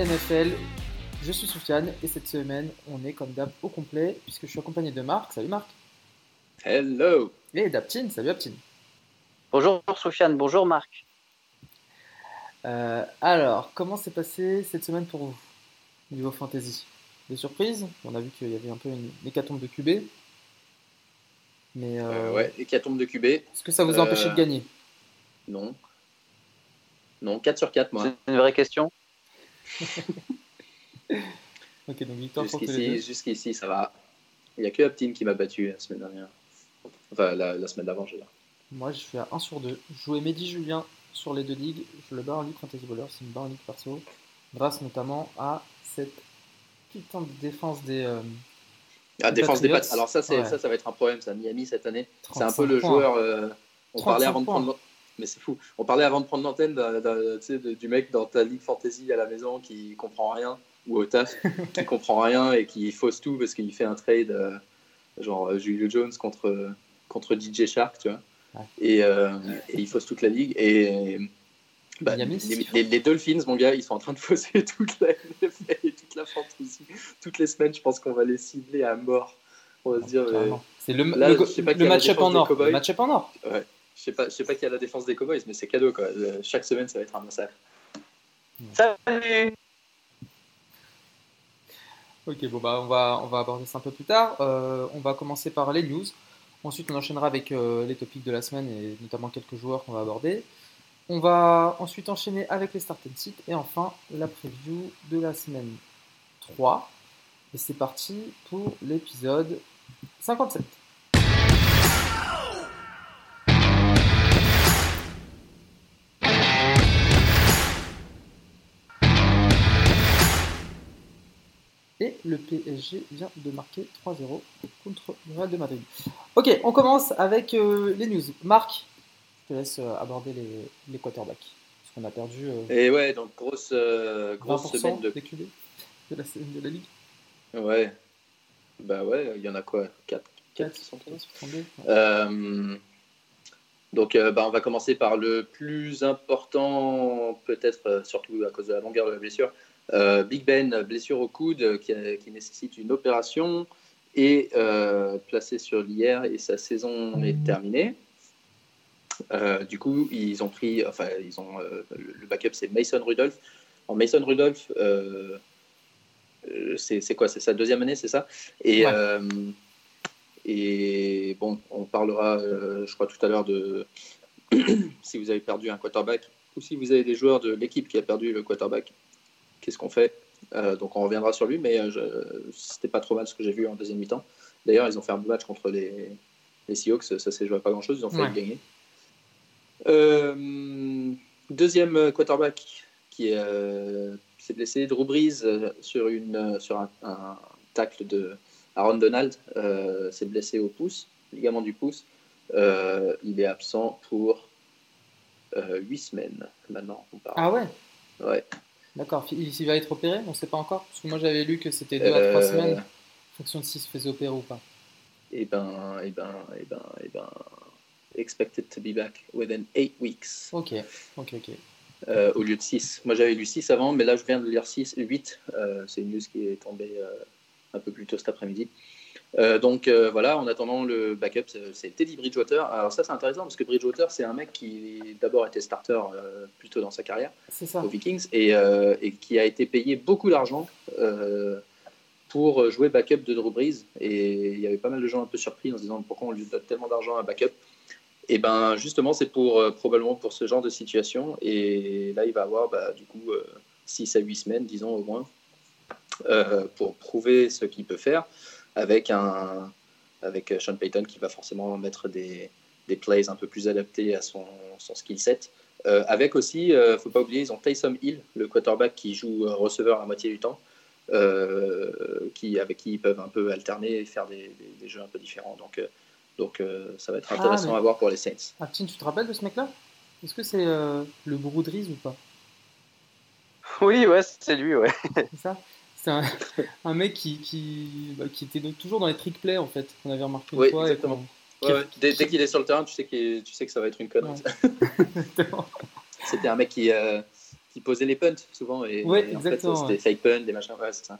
NFL. Je suis Soufiane et cette semaine, on est comme d'hab au complet puisque je suis accompagné de Marc. Salut Marc. Hello. Et d'Aptine. Salut Aptine. Bonjour Soufiane, bonjour Marc. Euh, alors, comment s'est passé cette semaine pour vous niveau fantasy? Des surprises? On a vu qu'il y avait un peu une hécatombe de QB. Mais euh, ouais, hécatombe de QB. Est-ce que ça vous a empêché de gagner? Non. Non, 4 sur 4, moi. C'est une vraie question? ok, donc victoire Jusqu'ici, jusqu'ici, ça va. Il n'y a que Aptine qui m'a battu la semaine dernière. Enfin, la, semaine d'avant, j'ai là. Moi, je suis à 1 sur 2. Je jouais Mehdi Julien sur les deux ligues. Je le bats en ligue Fantasy Bowler, c'est une barre en ligue perso. Grâce notamment à cette putain de défense des. Euh, ah, défense des pattes. Alors, ça, ça, ça va être un problème, ça. Miami cette année. C'est un peu le joueur. Euh, on parlait avant de prendre mais c'est fou. On parlait avant de prendre l'antenne du mec dans ta ligue fantasy à la maison qui comprend rien, ou au taf, qui comprend rien et qui fausse tout parce qu'il fait un trade euh, genre euh, Julio Jones contre, contre DJ Shark, tu vois. Et, euh, et, il fausse toute la ligue. Et bah, les, Dolphins, mon gars, ils sont en train de fausser toute la NFL et toute la fantasy. Toutes les semaines, je pense qu'on va les cibler à mort. On va se dire. C'est le, le, match-up en or. Le match-up en or. Ouais. Je sais pas, je sais pas qui a la défense des Cowboys, mais c'est cadeau quoi. Chaque semaine, ça va être un massacre. Salut. Ok, bon bah on va on va aborder ça un peu plus tard. Euh, on va commencer par les news. Ensuite, on enchaînera avec euh, les topics de la semaine et notamment quelques joueurs qu'on va aborder. On va ensuite enchaîner avec les start and et enfin la preview de la semaine 3. Et c'est parti pour l'épisode 57. Le PSG vient de marquer 3-0 contre le Real de Madrid. Ok, on commence avec euh, les news. Marc, je te laisse euh, aborder les, les quarterbacks. Parce qu'on a perdu. Euh, et ouais, donc grosse, grosse semaine de. QB de la, de la Ligue Ouais. Bah ouais, il y en a quoi? 4 4, 4 donc, bah, on va commencer par le plus important, peut-être surtout à cause de la longueur de la blessure, Big Ben, blessure au coude qui, nécessite une opération, est euh, placé sur l'IR et sa saison est terminée. Euh, du coup, ils ont pris, enfin, ils ont, le backup c'est Mason Rudolph. En Mason Rudolph, c'est quoi? C'est sa deuxième année, c'est ça? Et, et bon, on parlera, je crois, tout à l'heure de si vous avez perdu un quarterback ou si vous avez des joueurs de l'équipe qui a perdu le quarterback qu'est-ce qu'on fait euh, Donc on reviendra sur lui, mais euh, c'était pas trop mal ce que j'ai vu en deuxième mi-temps. D'ailleurs, ils ont fait un match contre les, les Seahawks, ça s'est joué à pas grand-chose, ils ont fait gagner. Euh, deuxième quarterback qui s'est blessé, Drew Brees, sur, une, sur un, tacle de Aaron Donald, s'est blessé au pouce, ligament du pouce. il est absent pour 8 semaines maintenant. On parle. Ah ouais? Ouais. D'accord, il, va être opéré? On ne sait pas encore Parce que moi j'avais lu que c'était 2 à 3 euh, semaines, en fonction de s'il se faisait opérer ou pas. Eh ben, eh ben, eh ben, eh ben, expected to be back within 8 weeks. Ok, ok, ok. Euh, au lieu de 6. Moi j'avais lu 6 avant, mais là je viens de lire 6, 8. Euh, c'est une news qui est tombée un peu plus tôt cet après-midi. Euh, donc euh, voilà, en attendant le backup, c'est Teddy Bridgewater. Alors ça c'est intéressant parce que Bridgewater c'est un mec qui d'abord était starter euh, plutôt dans sa carrière aux Vikings et, et, qui a été payé beaucoup d'argent pour jouer backup de Drew Brees. Et il y avait pas mal de gens un peu surpris en se disant pourquoi on lui donne tellement d'argent à backup? Et ben justement c'est pour probablement pour ce genre de situation. Et là il va avoir bah, du coup 6 à 8 semaines disons au moins pour prouver ce qu'il peut faire avec, un, avec Sean Payton qui va forcément mettre des, des plays un peu plus adaptés à son, son skill set. Euh, avec aussi, il euh, ne faut pas oublier, ils ont Taysom Hill, le quarterback qui joue receveur la moitié du temps, euh, qui, avec qui ils peuvent un peu alterner et faire des, des, jeux un peu différents. Donc, donc ça va être ah, intéressant à voir pour les Saints. Ah, tu te rappelles de ce mec-là? Est-ce que c'est le Broudriz ou pas? Oui, ouais, c'est lui, ouais. C'est ça? C'est un, mec qui, qui, bah, qui, était toujours dans les trick plays en fait, qu'on avait remarqué une fois. Exactement. Dès, qu'il est sur le terrain, tu sais, tu sais que ça va être une connerie. C'était un mec qui, euh, qui posait les punts souvent. Et, Ouais, et en fait, exactement, c'était ouais. fake punt, des machins. Ouais, c'est ça.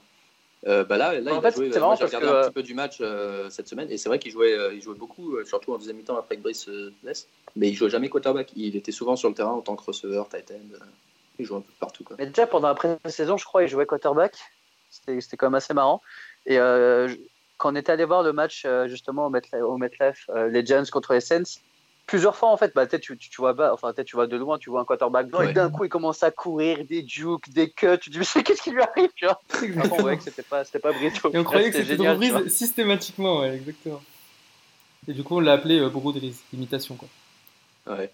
Euh, bah là, là En il a fait, joué. euh, j'ai regardé que, un petit peu du match euh, cette semaine et c'est vrai qu'il jouait, euh, il jouait beaucoup, surtout en deuxième mi-temps après que Brice se blesse. Mais il jouait jamais quarterback. Il était souvent sur le terrain en tant que receveur, tight end. euh, Il jouait un peu partout. Quoi. Mais déjà, pendant la pré-saison, je crois, il jouait quarterback. C'était c'était quand même assez marrant. Et euh, je- quand on était allé voir le match, euh, justement, au MetLife, au MetLife, euh, les Giants contre les Saints, plusieurs fois, en fait, bah, peut-être tu, tu, tu vois pas, enfin, peut-être tu vois de loin, tu vois un quarterback blanc, Ouais. et d'un coup, il commence à courir, des jukes, des cuts. Tu te dis, mais qu'est-ce qui lui arrive, tu vois? On voyait que c'était pas, c'était pas Brito. Et on croyait que c'était génial, Drew. Brees systématiquement, ouais, exactement. Et du coup, on l'a appelé euh, Drew Brees, imitation, quoi. Ouais.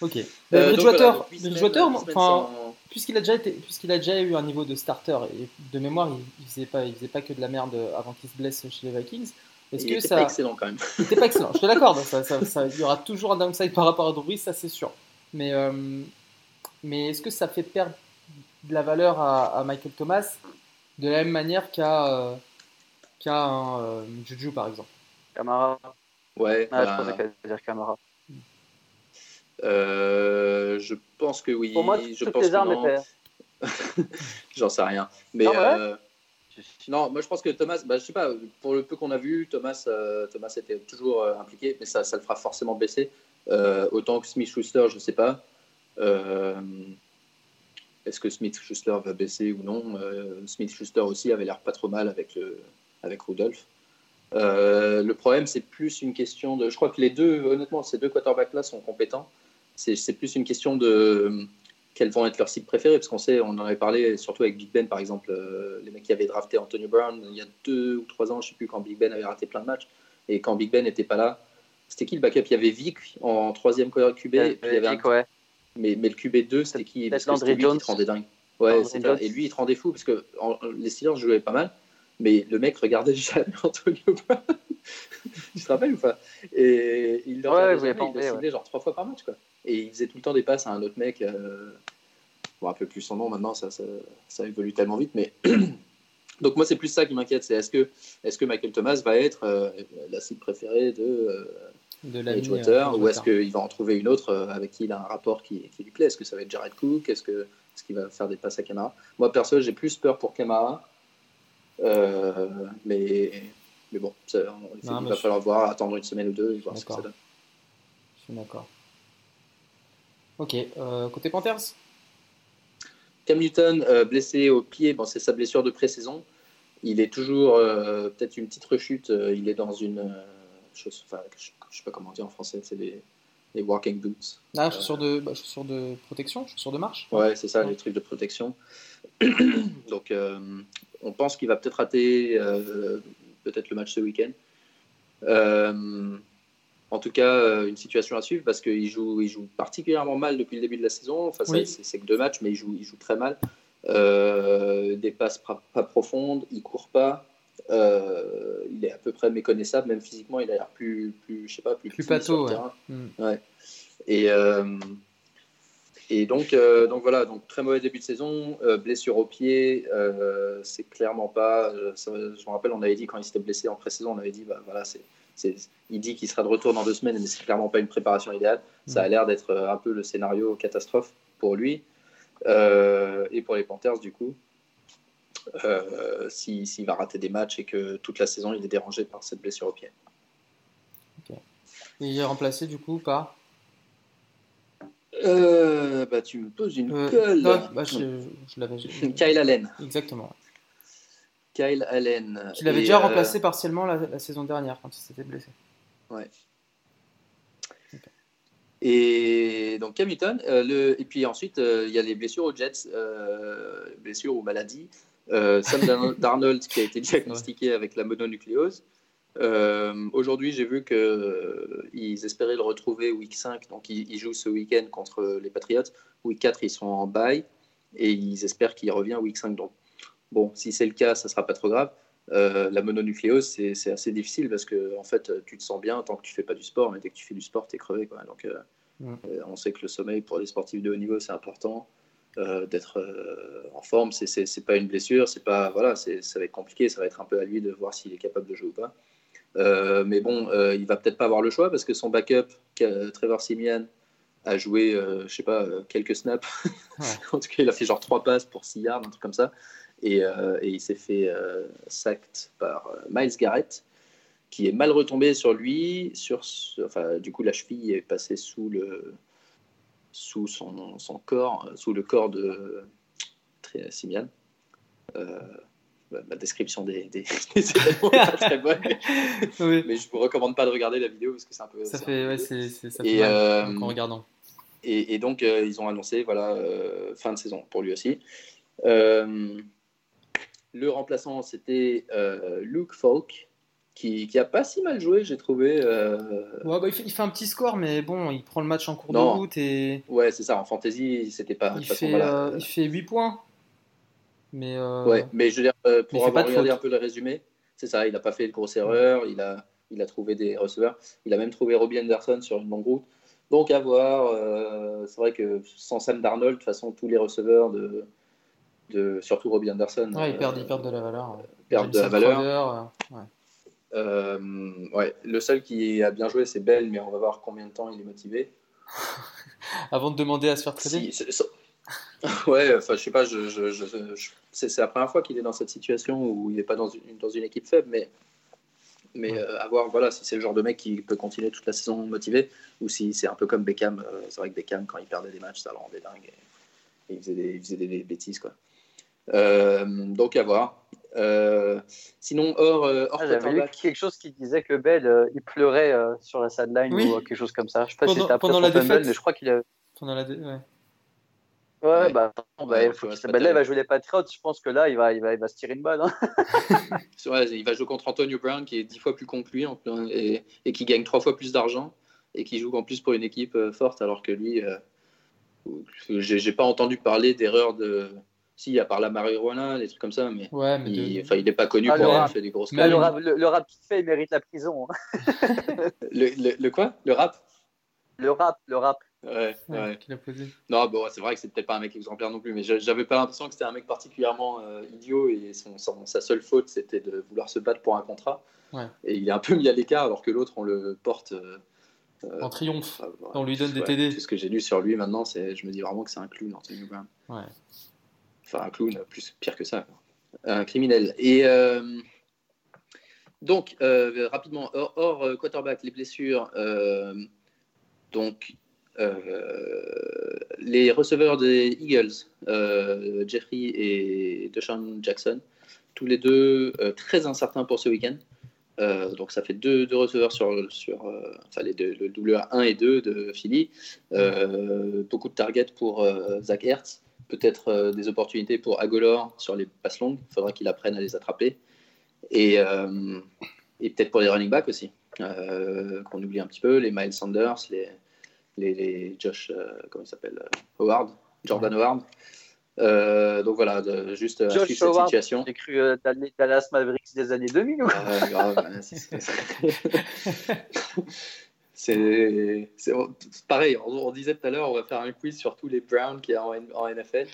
Ok. Euh, Bridgewater, Bridgewater, enfin, sans- puisqu'il a déjà été, puisqu'il a déjà eu un niveau de starter et de mémoire, il, il faisait pas, il faisait pas que de la merde avant qu'il se blesse chez les Vikings. Est-ce il que était ça, pas excellent quand même. il était pas excellent. Je te l'accorde. Ça, ça- ça- il y aura toujours un downside par rapport à Drew Brees, ça c'est sûr. Mais, euh, mais est-ce que ça fait perdre de la valeur à, à Michael Thomas de la même manière qu'à euh, qu'à un euh, Juju par exemple? Camara. Ouais. Ah, bah, je pensais qu'elle allait dire Camara. Euh, je pense que oui. Pour moi, je toutes pense les armes étaient. J'en sais rien. Mais Ah ouais euh, non, moi je pense que Thomas, bah, je sais pas, pour le peu qu'on a vu, Thomas, euh, Thomas était toujours euh, impliqué, mais ça, ça le fera forcément baisser. Euh, autant que Smith Schuster, je sais pas. Est-ce que Smith Schuster va baisser ou non? Smith Schuster aussi avait l'air pas trop mal avec, le, avec Rudolph. Le problème, c'est plus une question de. Je crois que les deux, honnêtement, ces deux quarterbacks-là sont compétents. C'est plus une question de quels vont être leurs cibles préférés, parce qu'on sait, on en avait parlé surtout avec Big Ben par exemple, euh, les mecs qui avaient drafté Antonio Brown il y a deux ou trois ans, je sais plus, quand Big Ben avait raté plein de matchs, et quand Big Ben n'était pas là, c'était qui le backup? Il y avait Vic en troisième QB, puis il y avait un- ouais. mais, mais le QB2, c'était qui? Parce que lui qui te rendait dingue. Ouais. Et lui, il te rendait fou, parce que en- les Steelers jouaient pas mal, mais le mec regardait jamais Antonio Brown. tu te rappelles ou pas? Et il le Ouais, jamais, pas il le enlevé, ciblait genre trois fois par match, quoi. Et il faisait tout le temps des passes à un autre mec. Euh... Je me rappelle plus son nom maintenant, ça, ça, ça évolue tellement vite, mais. Donc moi c'est plus ça qui m'inquiète, c'est est-ce que, est que Michael Thomas va être euh, la cible préférée de, euh, de l'ami, Bridgewater, euh, ou est-ce qu'il va en trouver une autre avec qui il a un rapport qui, qui lui plaît? Est-ce que ça va être Jared Cook? Est-ce que- est-ce qu'il va faire des passes à Camara Moi, perso, j'ai plus peur pour Camara. Euh, mais, mais bon, ça, on- il Non, va falloir voir, attendre une semaine ou deux, et voir ce que ça donne. Je suis d'accord. Ok, euh, côté Panthers? Cam Newton, euh, blessé au pied, bon, c'est sa blessure de pré-saison. Il est toujours euh, peut-être une petite rechute. il est dans une chose, enfin, je, je sais pas comment dire en français, c'est les, les walking boots. Ah, chaussures de, bah, chaussures de protection, chaussures de marche Ouais, c'est ça, Ouais. les trucs de protection. Donc, on pense qu'il va peut-être rater peut-être le match ce week-end. Euh, en tout cas, euh, une situation à suivre parce qu'il joue, il joue particulièrement mal depuis le début de la saison. Enfin, Oui. c'est, que deux matchs, mais il joue, il joue très mal. Euh, des passes pas, profondes, il court pas. Euh, il est à peu près méconnaissable, même physiquement, il a l'air plus, plus, je sais pas, plus, Plus petit sur le ouais. terrain. Ouais. Et, et donc, euh, donc voilà, donc très mauvais début de saison, euh, blessure au pied, euh, c'est clairement pas. ça- je me rappelle, on avait dit quand il s'était blessé en pré-saison, on avait dit, bah voilà, c'est, il dit qu'il sera de retour dans deux semaines, mais c'est clairement pas une préparation idéale. Ça a l'air d'être un peu le scénario catastrophe pour lui et pour les Panthers du coup. Euh, si- s'il va rater des matchs et que toute la saison il est dérangé par cette blessure au pied. Et il est remplacé du coup par. Euh, bah, tu me poses une Euh, colle. non, bah, je, je l'avais. je- Kyle Allen. Exactement. Kyle Allen. Tu l'avais déjà euh, remplacé partiellement la, la saison dernière quand il s'était blessé. Et donc Cam Newton, euh, le, et puis ensuite il y a les blessures aux Jets, blessures ou maladies. Sam Darnold- Darnold qui a été diagnostiqué avec la mononucléose. Euh, Aujourd'hui, j'ai vu qu'ils espéraient le retrouver week 5, donc ils, ils jouent ce week-end contre les Patriots. Week 4, ils sont en bye et ils espèrent qu'il revient week 5. Donc, bon, si c'est le cas, ça sera pas trop grave. Euh, la mononucléose, c'est assez difficile parce que en fait, tu te sens bien tant que tu fais pas du sport, mais dès que tu fais du sport, tu es crevé. Quoi. Donc, euh, euh, on sait que le sommeil pour les sportifs de haut niveau, c'est important. Euh, D'être euh, en forme, c'est- pas une blessure, c'est pas voilà, ça va être compliqué, ça va être un peu à lui de voir s'il est capable de jouer ou pas. Euh, mais bon, euh, il va peut-être pas avoir le choix parce que son backup, Trevor Simeon, a joué, euh, je sais pas, euh, quelques snaps. en tout cas, il a fait genre trois passes pour 6 yards, un truc comme ça. Et, euh, et il s'est fait sacked par Miles Garrett, qui est mal retombé sur lui. Sur, enfin, du coup, la cheville est passée sous, le, sous son, son corps, sous le corps de Simian. Ma description des, des, événements n'est pas très bonne. Mais je vous recommande pas de regarder la vidéo parce que c'est un peu. Ça fait, ouais, c'est, ça fait mal en regardant. Et, donc, euh, ils ont annoncé voilà, euh, fin de saison pour lui aussi. Euh, le remplaçant, c'était Luke Falk, qui, qui a pas si mal joué, j'ai trouvé. Ouais, bah, il, fait, il, fait, un petit score, mais bon, il prend le match en cours de route. Et... Ouais, c'est ça, en fantasy, c'était pas. Il, fait, il fait 8 points. Mais Ouais, mais je veux dire, pour avoir regardé un peu le résumé, c'est ça, il n'a pas fait de grosse erreur, il a, il a trouvé des receveurs, il a même trouvé Robbie Anderson sur une longue route. Donc à voir. Euh, c'est vrai que sans Sam Darnold, de toute façon, tous les receveurs de, de surtout Robbie Anderson, ouais, ils, perdent, ils perdent de la valeur. Perdent de la valeur. Euh, ouais. Le seul qui a bien joué, c'est Bell, mais on va voir combien de temps il est motivé. Avant de demander à se faire trader. ouais, enfin, je sais pas, je, je, je, c'est la première fois qu'il est dans cette situation où il n'est pas dans une, dans une équipe faible, mais mais euh, à voir voilà, si c'est le genre de mec qui peut continuer toute la saison motivé ou si c'est un peu comme Beckham. Euh, c'est vrai que Beckham, quand il perdait des matchs, ça le rendait dingue et, il, faisait des, il faisait des, bêtises. Quoi. Euh, donc à voir. sinon, hors, hors ah, quelque chose qui disait que Bell il pleurait sur la sideline ou quelque chose comme ça. Je sais pas pendant, si c'était pendant la défaite, mais je crois qu'il a. Pendant la ouais. Ouais, bah, bah faut là, il va jouer les Patriots. Je pense que là, il va, il va, il va se tirer une balle. Hein. il va jouer contre Antonio Brown, qui est dix fois plus con que lui et, et, qui gagne trois fois plus d'argent et qui joue en plus pour une équipe euh, forte, alors que lui, euh, j'ai pas entendu parler d'erreurs de. Si, à part la marijuana, des trucs comme ça, mais, ouais, mais il, enfin, il n'est pas connu ah, pour avoir fait des grosses mais le rap, le, rap qu'il fait, il mérite la prison. Hein. le, le quoi? Le rap? Le rap, le rap. Ouais, ouais. Non, bon, c'est vrai que c'est peut-être pas un mec exemplaire non plus, mais j'avais pas l'impression que c'était un mec particulièrement euh, idiot et son, sa seule faute c'était de vouloir se battre pour un contrat. Et il est un peu mis à l'écart alors que l'autre on le porte euh, en triomphe. on lui donne des TD. ce que j'ai lu sur lui maintenant, c'est, je me dis vraiment que c'est un clown, Anthony Brown. Ouais. Enfin, un clown, plus pire que ça. Un criminel. Et euh, donc, rapidement, hors, hors, quarterback, les blessures. donc, euh, les receveurs des Eagles, euh, Jeffrey et Deshaun Jackson, tous les deux euh, très incertains pour ce week-end. donc ça fait deux, receveurs sur, sur enfin les le WA1 et 2 de Philly. beaucoup de targets pour Zach Hertz. Peut-être des opportunités pour Agolor sur les passes longues. Il faudra qu'il apprenne à les attraper. Et, et peut-être pour les running backs aussi. qu'on oublie un petit peu. Les Miles Sanders, les, les, Josh, euh, comment il s'appelle euh, Howard, Jordan Howard. Euh, donc voilà, de, juste Josh cette Howard, situation. J'ai cru euh, Dallas Mavericks des années 2000 ou ah, grave, c'est pareil, on, disait tout à l'heure, on va faire un quiz sur tous les Browns qui y a en, NFL.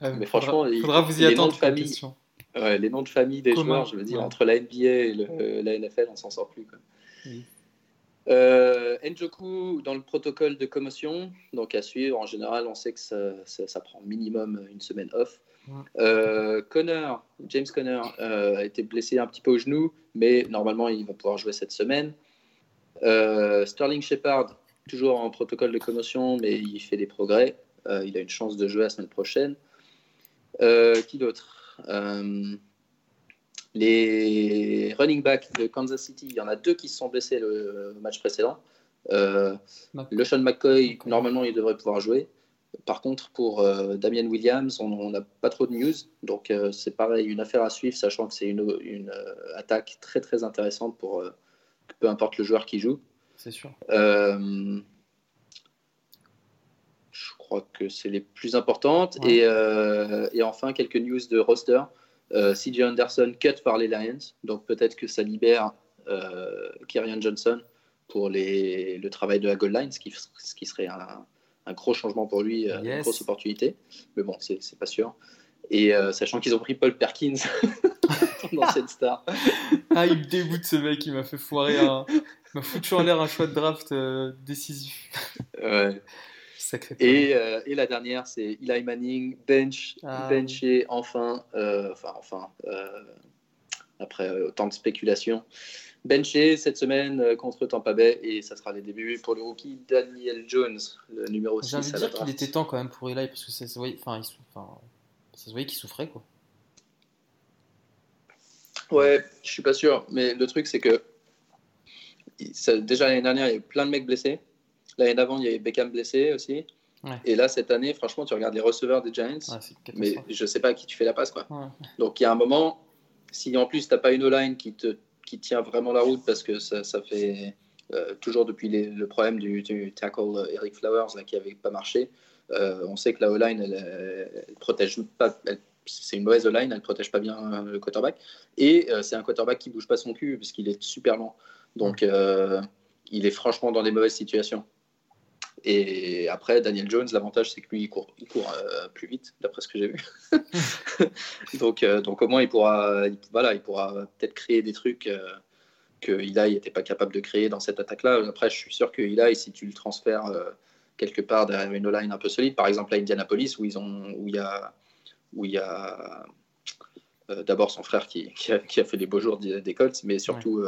mais franchement, il faudra vous y attendre. Famille, ouais, les noms de famille des joueurs, je veux dire, entre la NBA et le, la NFL, on s'en sort plus. Quoi. Oui. Euh, Njoku dans le protocole de commotion, donc à suivre. En général, on sait que ça, prend minimum une semaine off. Euh, Connor, James Connor euh, a été blessé un petit peu au genou, mais normalement il va pouvoir jouer cette semaine. Euh, Sterling Shepard, toujours en protocole de commotion, mais il fait des progrès. il a une chance de jouer la semaine prochaine. qui d'autre? Les running backs de Kansas City, il y en a deux qui se sont blessés le match précédent. Euh, le Sean McCoy, normalement, il devrait pouvoir jouer. Par contre, pour euh, Damien Williams, on n'a pas trop de news. Donc, euh, c'est pareil, une affaire à suivre, sachant que c'est une, une attaque très très intéressante pour peu importe le joueur qui joue. C'est sûr. je crois que c'est les plus importantes. Et, et, enfin, quelques news de roster. Euh, CJ Anderson cut par les Lions, donc peut-être que ça libère euh, Johnson pour les, le travail de la goal line, ce qui, ce qui serait un, un, gros changement pour lui, euh, une grosse opportunité. Mais bon, c'est pas sûr. Et euh, sachant qu'ils ont pris Paul Perkins dans cette star. ah, il me dégoûte ce mec, il m'a fait foirer, il m'a foutu en l'air un choix de draft décisif. Ouais. Et, euh, et, la dernière, c'est Eli Manning, bench, ah, benché enfin, euh, enfin, enfin, euh, après autant de spéculation, benché cette semaine contre Tampa Bay et ça sera les débuts pour le rookie Daniel Jones, le numéro 6. J'ai envie de dire qu'il était temps quand même pour Eli parce que ça se voyait, enfin, voyait qu'il souffrait quoi. Ouais, je suis pas sûr, mais le truc c'est que déjà l'année dernière, il y a eu plein de mecs blessés. L'année d'avant, il y avait Beckham blessé aussi. Et là, cette année, franchement, tu regardes les receveurs des Giants, mais je sais pas à qui tu fais la passe. Quoi. Donc, il y a un moment, si en plus, tu n'as pas une O-line qui, te, qui tient vraiment la route, parce que ça, ça fait euh, toujours depuis le problème du, tackle euh, Eric Flowers là, qui n'avait pas marché, euh, on sait que la O-line, elle, protège pas. c'est une mauvaise O-line, elle ne protège pas bien le quarterback. Et c'est un quarterback qui bouge pas son cul, parce qu'il est super lent. Donc, il est franchement dans des mauvaises situations. Et après, Daniel Jones, l'avantage, c'est que lui, il court, il court euh, plus vite, d'après ce que j'ai vu. donc, euh, donc, au moins, il pourra, voilà, il pourra peut-être créer des trucs euh, que Eli n'était pas capable de créer dans cette attaque-là. Après, je suis sûr que Eli, si tu le transfères quelque part derrière une line un peu solide, par exemple à Indianapolis, où, ils ont, où il y a, où il y a d'abord son frère qui, qui, a, fait les beaux jours des Colts, mais surtout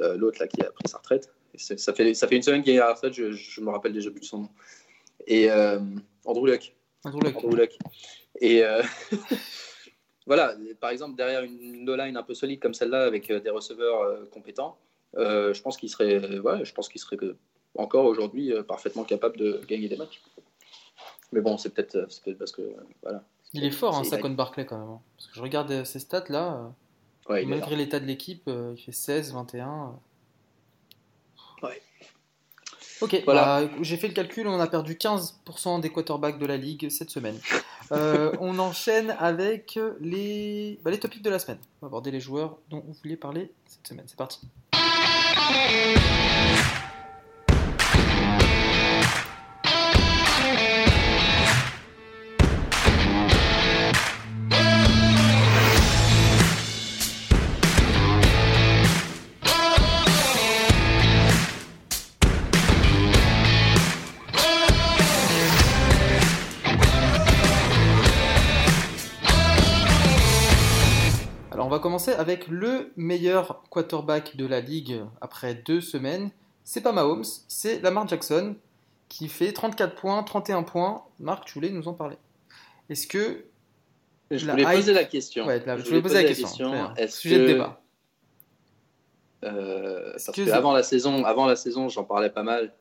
l'autre là qui a pris sa retraite ça fait, ça fait une semaine qu'il est à retraite, je, je, me rappelle déjà plus de son nom. Et euh, Andrew Luck. Andrew Luck. Andrew Luck. Et euh, voilà, par exemple, derrière une no-line un peu solide comme celle-là, avec euh, des receveurs euh, compétents, je pense qu'il serait, ouais, je pense qu'il serait encore aujourd'hui parfaitement capable de gagner des matchs. Mais bon, c'est peut-être peut parce que voilà. Il est fort, hein, Saquon Barclay quand même. Hein. Parce que je regarde ses stats là. Ouais, malgré l'état de l'équipe, il fait 16, 21. Ok, voilà. Bah, j'ai fait le calcul, on a perdu 15% des quarterbacks de la ligue cette semaine. Euh, on enchaîne avec les, bah, les topics de la semaine. On va aborder les joueurs dont vous vouliez parler cette semaine. C'est parti. Commencer avec le meilleur quarterback de la ligue après deux semaines. C'est pas Mahomes, c'est Lamar Jackson qui fait 34 points, 31 points. Marc, tu voulais nous en parler Est-ce que. Je voulais poser la question. je, voulais poser la question. Sujet de débat. Euh, parce que, avant la saison, avant la saison, j'en parlais pas mal.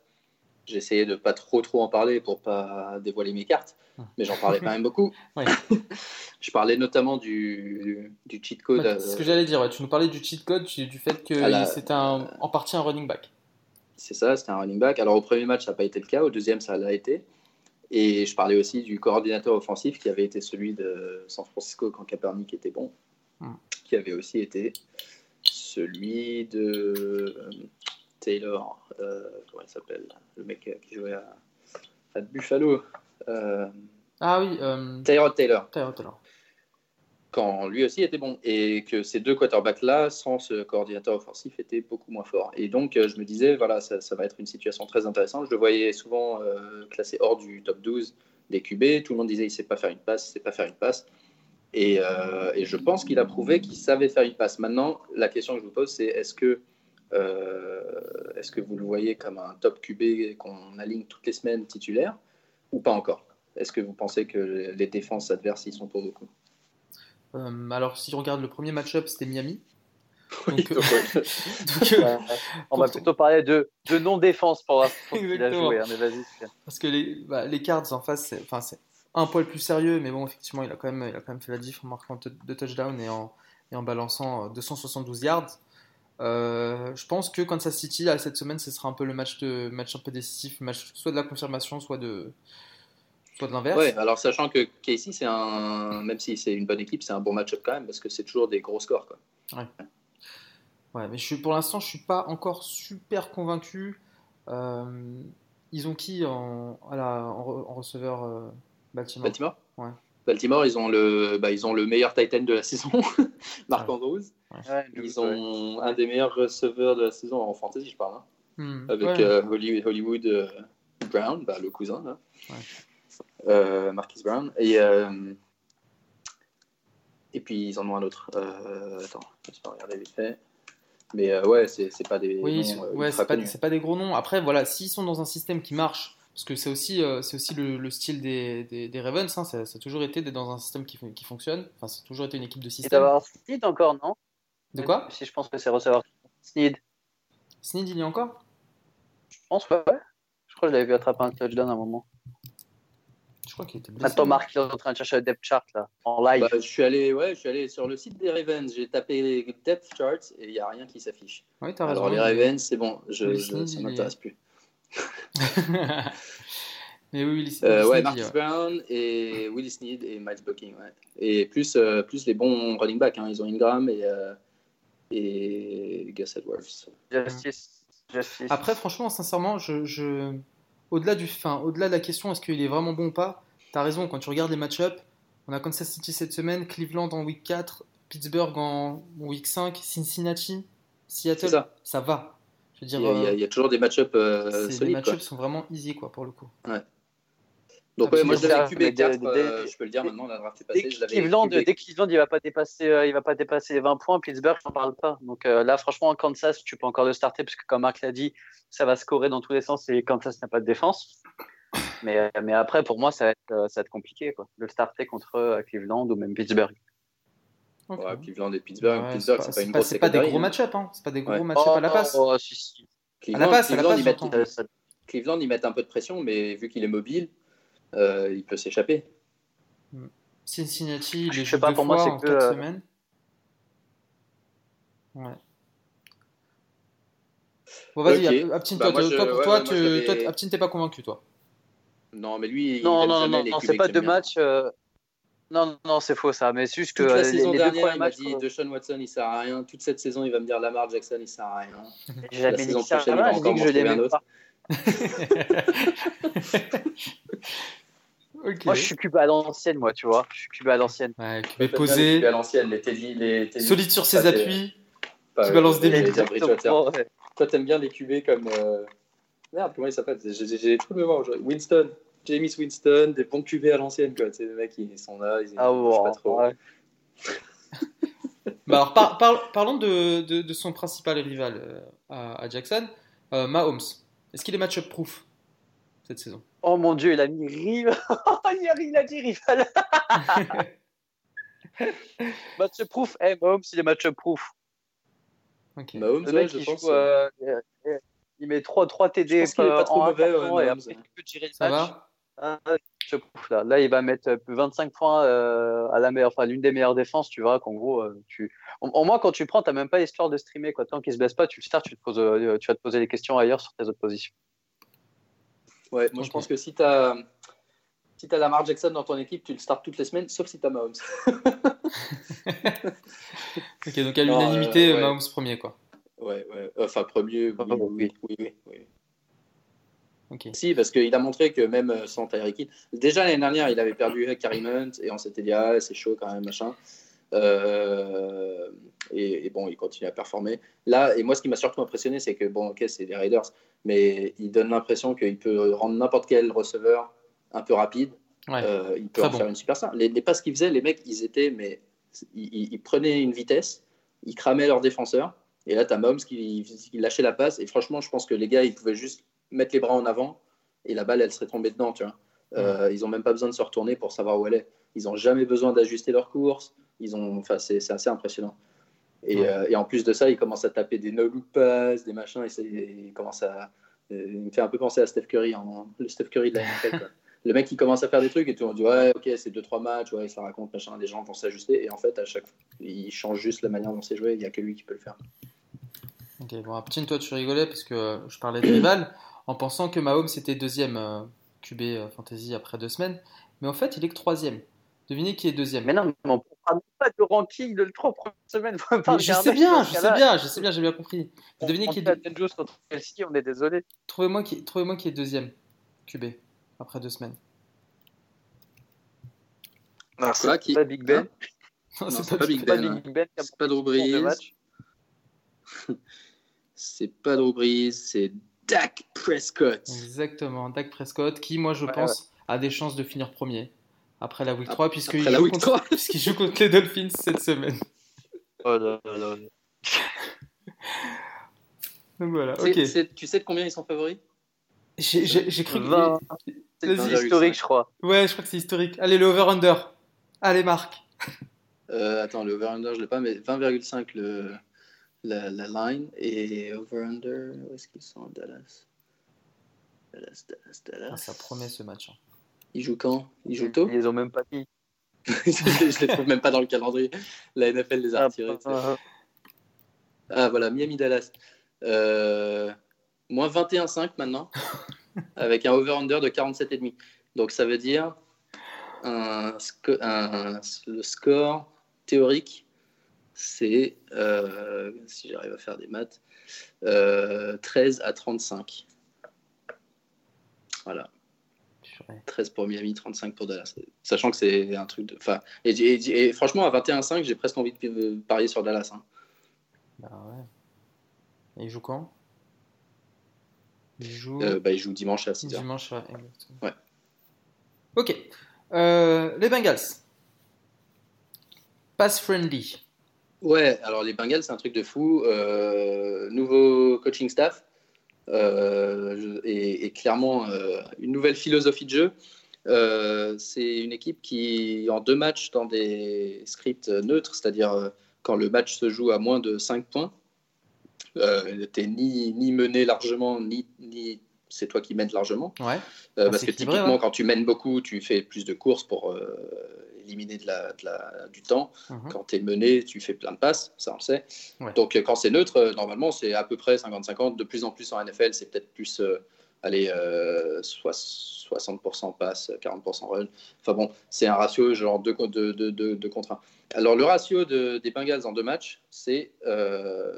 J'essayais de pas trop trop en parler pour pas dévoiler mes cartes, hum. mais j'en parlais quand même beaucoup. je parlais notamment du, du cheat code. c'est ce que j'allais dire. Tu nous parlais du cheat code, du fait que c'était en partie un running back. C'est ça, c'était un running back. Alors au premier match, ça n'a pas été le cas. Au deuxième, ça l'a été. Et je parlais aussi du coordinateur offensif qui avait été celui de San Francisco quand Kaepernick était bon, hum. qui avait aussi été celui de Taylor, euh, comment il s'appelle Le mec qui jouait à, Buffalo. Euh, ah oui. Euh, Taylor Taylor. Quand lui aussi était bon. Et que ces deux quarterbacks-là, sans ce coordinateur offensif, étaient beaucoup moins forts. Et donc, je me disais, voilà, ça, va être une situation très intéressante. Je le voyais souvent classé hors du top 12 des QB. Tout le monde disait, il ne sait pas faire une passe, il ne sait pas faire une passe. Et, et je pense qu'il a prouvé qu'il savait faire une passe. Maintenant, la question que je vous pose, c'est est-ce que est-ce que vous le voyez comme un top QB qu'on aligne toutes les semaines titulaire ou pas encore? Est-ce que vous pensez que les défenses adverses y sont pour beaucoup euh, Alors, si on regarde le premier match-up, c'était Miami. Euh, on va plutôt parler de, de non-défense pour, pour qu'il a joué. Hein, Parce que les, bah, les Cards en face, c'est enfin, un poil plus sérieux, mais bon, effectivement, il a quand même, il a quand même fait la diff en marquant deux touchdowns et en, et en balançant 272 yards. Euh, je pense que Kansas City, cette semaine, ce sera un peu le match, de, match un peu décisif, match soit de la confirmation, soit de, soit de l'inverse. Ouais, alors sachant que Casey, c'est un, même si c'est une bonne équipe, c'est un bon match-up quand même, parce que c'est toujours des gros scores. Quoi. Ouais. ouais mais je suis, pour l'instant, je suis pas encore super convaincu. Euh, ils ont qui en, en, receveur euh, Baltimore? Baltimore? Ouais. Baltimore, ils ont le, bah, ils ont le meilleur Titan de la saison, Marc Andrews. ils ont un des meilleurs receveurs de la saison en fantasy, je parle, hein. hmm. avec euh, Hollywood euh, Brown, bah, le cousin. Euh, Marquis Brown. Et, euh, et puis ils en ont un autre. Euh, attends, je vais pas regarder vite fait. Mais euh, ouais, c'est c'est pas des. Oui, c'est- euh, pas, pas des gros noms. Après, voilà, s'ils sont dans un système qui marche, parce que c'est aussi, euh, c'est aussi le, le style des, des, des Ravens, hein, ça, ça a toujours été d'être dans un système qui, fon- qui fonctionne. Enfin, ça a toujours été une équipe de Et système. d'avoir Sneed encore, non? De quoi? Si je pense que c'est recevoir Sneed. Sneed, il y a encore? Je pense, ouais. Je crois que je l'avais vu attraper un touchdown à un moment. Je crois qu'il était blessé. Attends, Marc, il est en train de chercher le depth chart là, en live. Bah, je suis allé, ouais, je suis allé sur le site des Ravens. J'ai tapé les depth charts et il y a rien qui s'affiche. Oui, t'as raison. Alors les Ravens, c'est bon, je, ça il m'intéresse plus. Mais oui, Willis, Euh, Willis ouais, Sneed, Marcus ouais. Brown et Willis Sneed et Miles Bucking, ouais. Et plus, euh, plus les bons running backs. hein. Ils ont Ingram et, euh, et Gus Edwards. Justice. Justice. Après, franchement, sincèrement, je, je... au-delà du, fin, au-delà de la question, est-ce qu'il est vraiment bon ou pas T'as raison. Quand tu regardes les match-up, on a Kansas City cette semaine, Cleveland en week 4, Pittsburgh en week 5, Cincinnati, Seattle. Ça va. Je veux Il dire, y, a, il y a- euh, il y a toujours des match-up euh, les solides. quoi. match-ups sont vraiment easy, quoi, pour le coup. Donc, Ah, ouais, moi je que l'avais ça, QB mais 4, dès- euh, dès- je peux le dire maintenant, la draft est Dès passée. Je l'avais Cleveland, dès il va pas dépasser, euh, il va pas dépasser les 20 points. Pittsburgh, j'en parle pas. Donc euh, là, franchement, Kansas, tu peux encore le starter parce que comme Marc l'a dit, ça va scorer dans tous les sens et Kansas n'a pas de défense. Mais, mais après, pour moi, ça va être, ça va être compliqué, quoi. De le starter contre Cleveland ou même Pittsburgh. Ouais, Cleveland et Pittsburgh. Ouais, Pittsburgh, c'est pas, pas une c'est pas- grosse c'est pas des gros match-up, hein. C'est pas des gros Ouais. match-up à la passe. Oh, si, si. Cleveland, À la passe, à la Cleveland, passe, ils mettent. Euh, ça- Cleveland, ils mettent un peu de pression, mais vu qu'il est mobile, euh, il peut s'échapper. Cincinnati, il Je sais joue pas, pour moi, c'est en que, 4 euh, semaines. Ouais. Bon, vas-y, Ok. Aptin, Bah, toi, je- ouais, tu- t'es pas convaincu, toi. Non, mais lui, il Non, aime non, non, non, QB c'est pas deux matchs. euh, Non, non, c'est faux ça. Mais c'est juste que Toute la euh, saison les, les deux dernière, il m'a dit euh, Deshaun Watson, il sert à rien. Toute cette saison, il va me dire Lamar Jackson, il sert à rien. J'avais la dit saison que ça prochaine, il va, va je encore dis que je l'aimais autre. pas. Ok. Moi, je suis cube à l'ancienne, moi, tu vois. Je suis cube à l'ancienne. Ouais, posé, à l'ancienne, les Teddy, les Teddy- solide sur ses appuis. pas- qui balance des les- billes. Toi, t'aimes bien les QB comme. euh, Merde, comment il s'appelle J'ai j'ai- j'ai trop de mémoire aujourd'hui. Winston. James Winston, des bons QB à l'ancienne, sais, les mecs, ils sont là, ils Ah pas trop. ouais. Bah, alors, par- par- parlons de, de- de son principal rival euh, à, à Jackson, euh, Mahomes. Est-ce qu'il est match-up proof cette saison? Oh mon dieu, il a mis rival. il a- dit rival. match proof. Eh, Mahomes, il est match proof. Ok. Mahomes, Le ouais, mec, je il pense. joue. euh, il met 3, 3 TD Je pense qu'il est pas trop mauvais, ouais, et après, il peut tirer le Ça match. va? Ah, là. là, il va mettre euh, 25 points euh, à la meilleure, enfin, l'une des meilleures défenses. Tu verras qu'en gros, euh, tu... au, au moins, quand tu prends, tu n'as même pas l'histoire de streamer. Quoi. Tant qu'il se blesse pas, tu le start, tu, te poses, euh, tu vas te poser les questions ailleurs sur tes autres positions. Ouais, moi, je pense que si t'as. Si t'as Lamar Jackson dans ton équipe, tu le starts toutes les semaines, sauf si t'as Mahomes. Ok, donc à l'unanimité, euh, ouais. Mahomes premier, quoi. Ouais, ouais. Enfin, premier, oui, Ah, oui, oui. oui, oui, oui. Ok. Si, parce qu'il a montré que même euh, sans Tyreek Hill, déjà l'année dernière, il avait perdu Karim Hunt et on s'était dit, ah, c'est chaud quand même, machin. Euh, et, et bon, il continue à performer. Là, et moi, ce qui m'a surtout impressionné, c'est que, bon, ok, c'est des Raiders, mais il donne l'impression qu'il peut rendre n'importe quel receveur un peu rapide. Ouais. Euh, il peut Très en bon. faire une superstar. Les, les passes qu'ils faisaient, les mecs, ils étaient, mais ils, ils- ils prenaient une vitesse, ils cramaient leurs défenseurs. Et là, tu as Mahomes qui, qui lâchait la passe. Et franchement, je pense que les gars, ils pouvaient juste mettre les bras en avant et la balle, elle serait tombée dedans. Tu vois. Euh, Ils n'ont même pas besoin de se retourner pour savoir où elle est. Ils n'ont jamais besoin d'ajuster leur course. Ils ont, enfin, c'est assez impressionnant. Et, euh, et en plus de ça, ils commencent à taper des no-look passes, des machins. Et c'est- il commence à. euh, Il me fait un peu penser à Steph Curry, en, le Steph Curry de la NFL. quoi. Le mec, il commence à faire des trucs et tout. On dit, ouais, ok, c'est 2-3 matchs, ouais, ça raconte, machin, les gens vont s'ajuster. Et en fait, à chaque fois, il change juste la manière dont c'est joué. Il n'y a que lui qui peut le faire. Ok, bon, Aptin, toi, tu rigolais parce que je parlais des rivals en pensant que Mahomes était deuxième euh, QB euh, fantasy après deux semaines. Mais en fait, il est que troisième. Devinez qui est deuxième. Mais non, mais on ne parle pas de ranking de trois premières semaines. Je sais bien, je sais bien, je sais bien, j'ai bien compris. Devinez qui est On deux- fait Andrews contre Chelsea, on est désolé. Trouvez-moi qui... Est deuxième QB après deux semaines. Quoi, qui... Pas Big Ben. Non, Non, c'est c'est pas pas Big C'est pas Ben, Ben C'est pas Drew Brees. C'est pas Drew Brees, c'est Dak Prescott. Exactement, Dak Prescott, qui, moi, je Ouais, pense, a des chances de finir premier après la week 3 puisqu'il joue, contre... 3. puisqu'il joue contre les Dolphins cette semaine. Oh là là là. Donc voilà, ok. Tu sais de combien ils sont favoris? J'ai cru que. 20. C'est Vas-y. 20,5. historique, je crois. Ouais, je crois que c'est historique. Allez, le over-under. Allez, Marc. Euh, Attends, le over-under, je l'ai pas, mais 20,5 le, la, la line. Et over-under, où est-ce qu'ils sont Dallas? Dallas, Dallas, Ah, Dallas. ça promet ce match. hein. Ils jouent quand? Ils jouent tôt? Ils les ont même pas mis. Je les trouve même pas dans le calendrier. La NFL les a Ah, retirés. sais. ah, Ah voilà, Miami-Dallas. Euh, moins 21,5 maintenant, avec un over-under de 47,5. Donc ça veut dire un, sco- un- le score théorique, c'est, euh, si j'arrive à faire des maths, euh, 13 à 35. Voilà, Purée. 13 pour Miami, 35 pour Dallas. Sachant que c'est un truc de... Enfin, et, et- et franchement, à 21,5, j'ai presque envie de parier sur Dallas. hein. Bah ouais. Et il joue quand? Il joue Euh, bah, il joue dimanche à 6h. dimanche. ouais. Ouais. Ok. Euh, les Bengals. Pass friendly. Ouais, alors les Bengals, c'est un truc de fou. Euh, nouveau coaching staff euh, et, et clairement euh, une nouvelle philosophie de jeu. C'est une équipe qui, en deux matchs dans des scripts neutres, c'est-à-dire quand le match se joue à moins de 5 points, t'es ni, ni mené largement, ni, ni c'est toi qui mènes largement. Ouais. Euh, Ah, parce que typiquement, ouais. quand tu mènes beaucoup, tu fais plus de courses pour euh, éliminer de la, de la- du temps. Mhm. Quand tu es mené, tu fais plein de passes, ça on le sait. Ouais. Donc euh, quand c'est neutre, euh, normalement c'est à peu près 50-50. De plus en plus en NFL, c'est peut-être plus euh, allez, euh, soix- 60% passe, 40% run. Enfin bon, c'est un ratio genre 2 de, de, de, de contre 1. Alors le ratio de- des Bengals en deux matchs, c'est euh,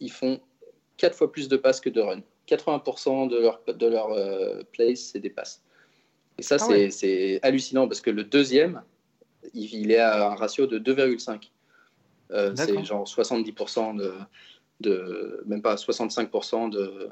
ils font 4 fois plus de passes que de run. 80% de leur, de leur euh, plays, c'est des passes. Et ça, Ah c'est ouais. hallucinant parce que le deuxième, il, il est à un ratio de 2,5. Euh, c'est genre 70% de, de. Même pas 65% de,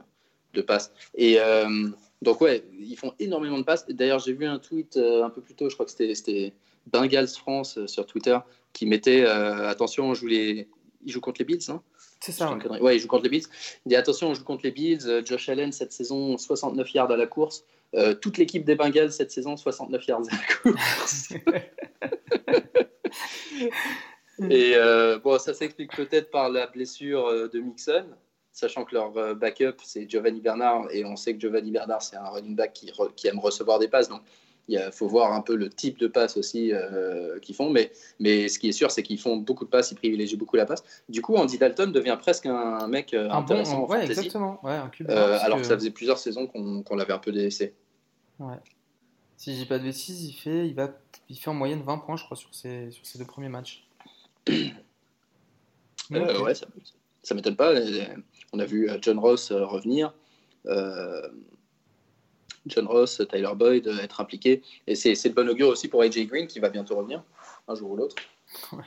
de passes. Et euh, donc, ouais, ils font énormément de passes. D'ailleurs, j'ai vu un tweet euh, un peu plus tôt, je crois que c'était- Bengals France sur Twitter, qui mettait attention, on joue les. Ils jouent contre les Bills, non C'est ça. ouais. Ouais, il joue contre les Bills. Il dit attention, on joue contre les Bills. Josh Allen, cette saison, 69 yards à la course. Euh, toute l'équipe des Bengals, cette saison, 69 yards à la course. Et euh, bon, ça s'explique peut-être par la blessure euh, de Mixon, sachant que leur backup, c'est Giovanni Bernard. Et on sait que Giovanni Bernard, c'est un running back qui, aime recevoir des passes. Donc, il faut voir un peu le type de passe aussi euh, qu'ils font. Mais, mais ce qui est sûr, c'est qu'ils font beaucoup de passes, ils privilégient beaucoup la passe. Du coup, Andy Dalton devient presque un mec euh, Un bon, intéressant en ouais, fantasy. exactement. Ouais, un. Euh, alors que ça faisait plusieurs saisons qu'on qu'on l'avait un peu délaissé. Ouais. Si je dis pas de bêtises, il fait, il va, il fait en moyenne 20 points, je crois, sur ses, sur ses deux premiers matchs. Ouais, ça, ça m'étonne pas. On a vu John Ross revenir. Euh, John Ross, Tyler Boyd euh, être impliqués. Et c'est c'est de bon augure aussi pour AJ Green qui va bientôt revenir, un jour ou l'autre. Ouais.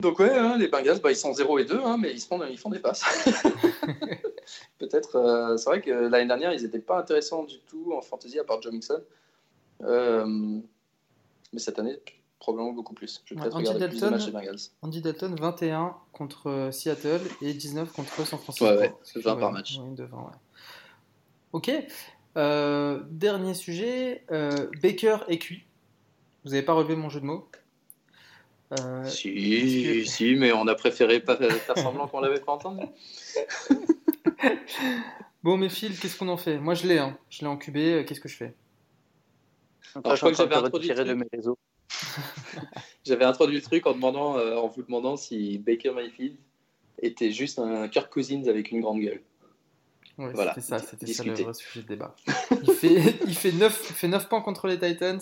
Donc ouais, hein, les Bengals, bah, ils sont 0 et 2, hein, mais ils, se font, ils font des passes. Peut-être, euh, c'est vrai que l'année dernière, ils n'étaient pas intéressants du tout en fantasy à part Joe Mixon. Euh, mais cette année, probablement beaucoup plus. Je vais Ouais, peut-être Andy regarder plus de Dalton, matchs des Bengals. Andy Dalton, 21 contre Seattle et 19 contre San Francisco. Ouais, ouais, Ce qui 20 fait, par match. moyenne de 20, ouais. Ok. Euh, dernier sujet. euh, Baker et cuit. Vous n'avez pas relevé mon jeu de mots Euh, Si, que- si, mais on a préféré pas faire semblant qu'on l'avait pas entendu. Bon, mes fils, qu'est-ce qu'on en fait? Moi, je l'ai. Hein. Je l'ai en QB. Qu'est-ce que je fais? Je crois que j'avais de introduit le de mes réseaux. J'avais introduit le truc en, demandant, euh, en vous demandant si Baker Mayfield était juste un Kirk Cousins avec une grande gueule. Ouais, Voilà, c'était ça, c'était ça le vrai sujet de débat. Il fait, il fait, 9, il fait 9 points contre les Titans,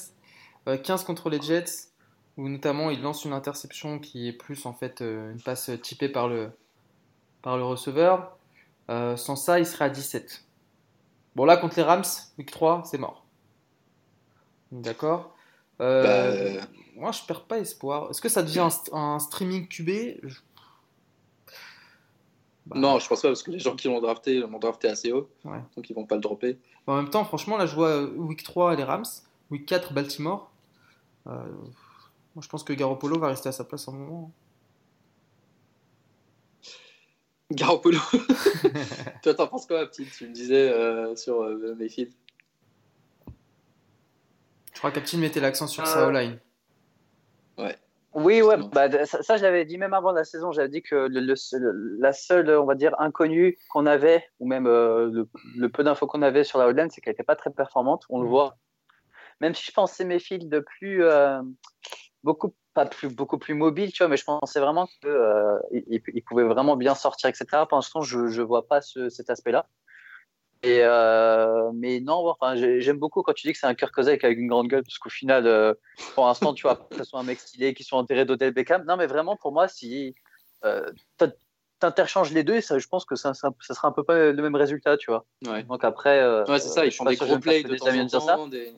euh, 15 contre les Jets, où notamment il lance une interception qui est plus en fait euh, une passe typée par le, par le receveur. Euh, sans ça, il serait à 17. Bon, là, contre les Rams, week 3, c'est mort. D'accord Euh, Bah, euh, Moi, je perds pas espoir. Est-ce que ça devient un, st- un streaming QB Je- Bah. Non, je pense pas, parce que les gens qui l'ont drafté l'ont drafté assez haut. Donc ils vont pas le dropper. En même temps, franchement, là, je vois week 3 les Rams, week 4 Baltimore. Euh, moi, je pense que Garoppolo va rester à sa place un moment. Garoppolo Toi, t'en penses quoi, petit Tu me disais euh, sur euh, Mayfield. Je crois qu'Aptin mettait l'accent sur sa O-line. Ouais. Oui, ouais, bah, ça, je l'avais dit même avant la saison. J'avais dit que le, la seule, on va dire, inconnue qu'on avait, ou même euh, le, peu d'infos qu'on avait sur la O-line, c'est qu'elle n'était pas très performante. On le mm. voit. Même si je pensais Mayfield de plus, beaucoup pas plus, beaucoup plus mobile, tu vois, mais je pensais vraiment qu'il euh, il, pouvait vraiment bien sortir, etc. Pour l'instant, je ne vois pas cet aspect-là. Et euh, mais non, enfin, j'aime beaucoup quand tu dis que c'est un Kirk Cousins avec une grande gueule, parce qu'au final, euh, pour l'instant, tu vois, que ce soit un mec stylé qui soit enterré d'Odell Beckham. Non, mais vraiment, pour moi, si euh, tu interchanges les deux, ça, je pense que ça, ça, sera un peu pas le même résultat, tu vois. Donc après, ouais, c'est ça, ils font des gros plays de temps en temps, des,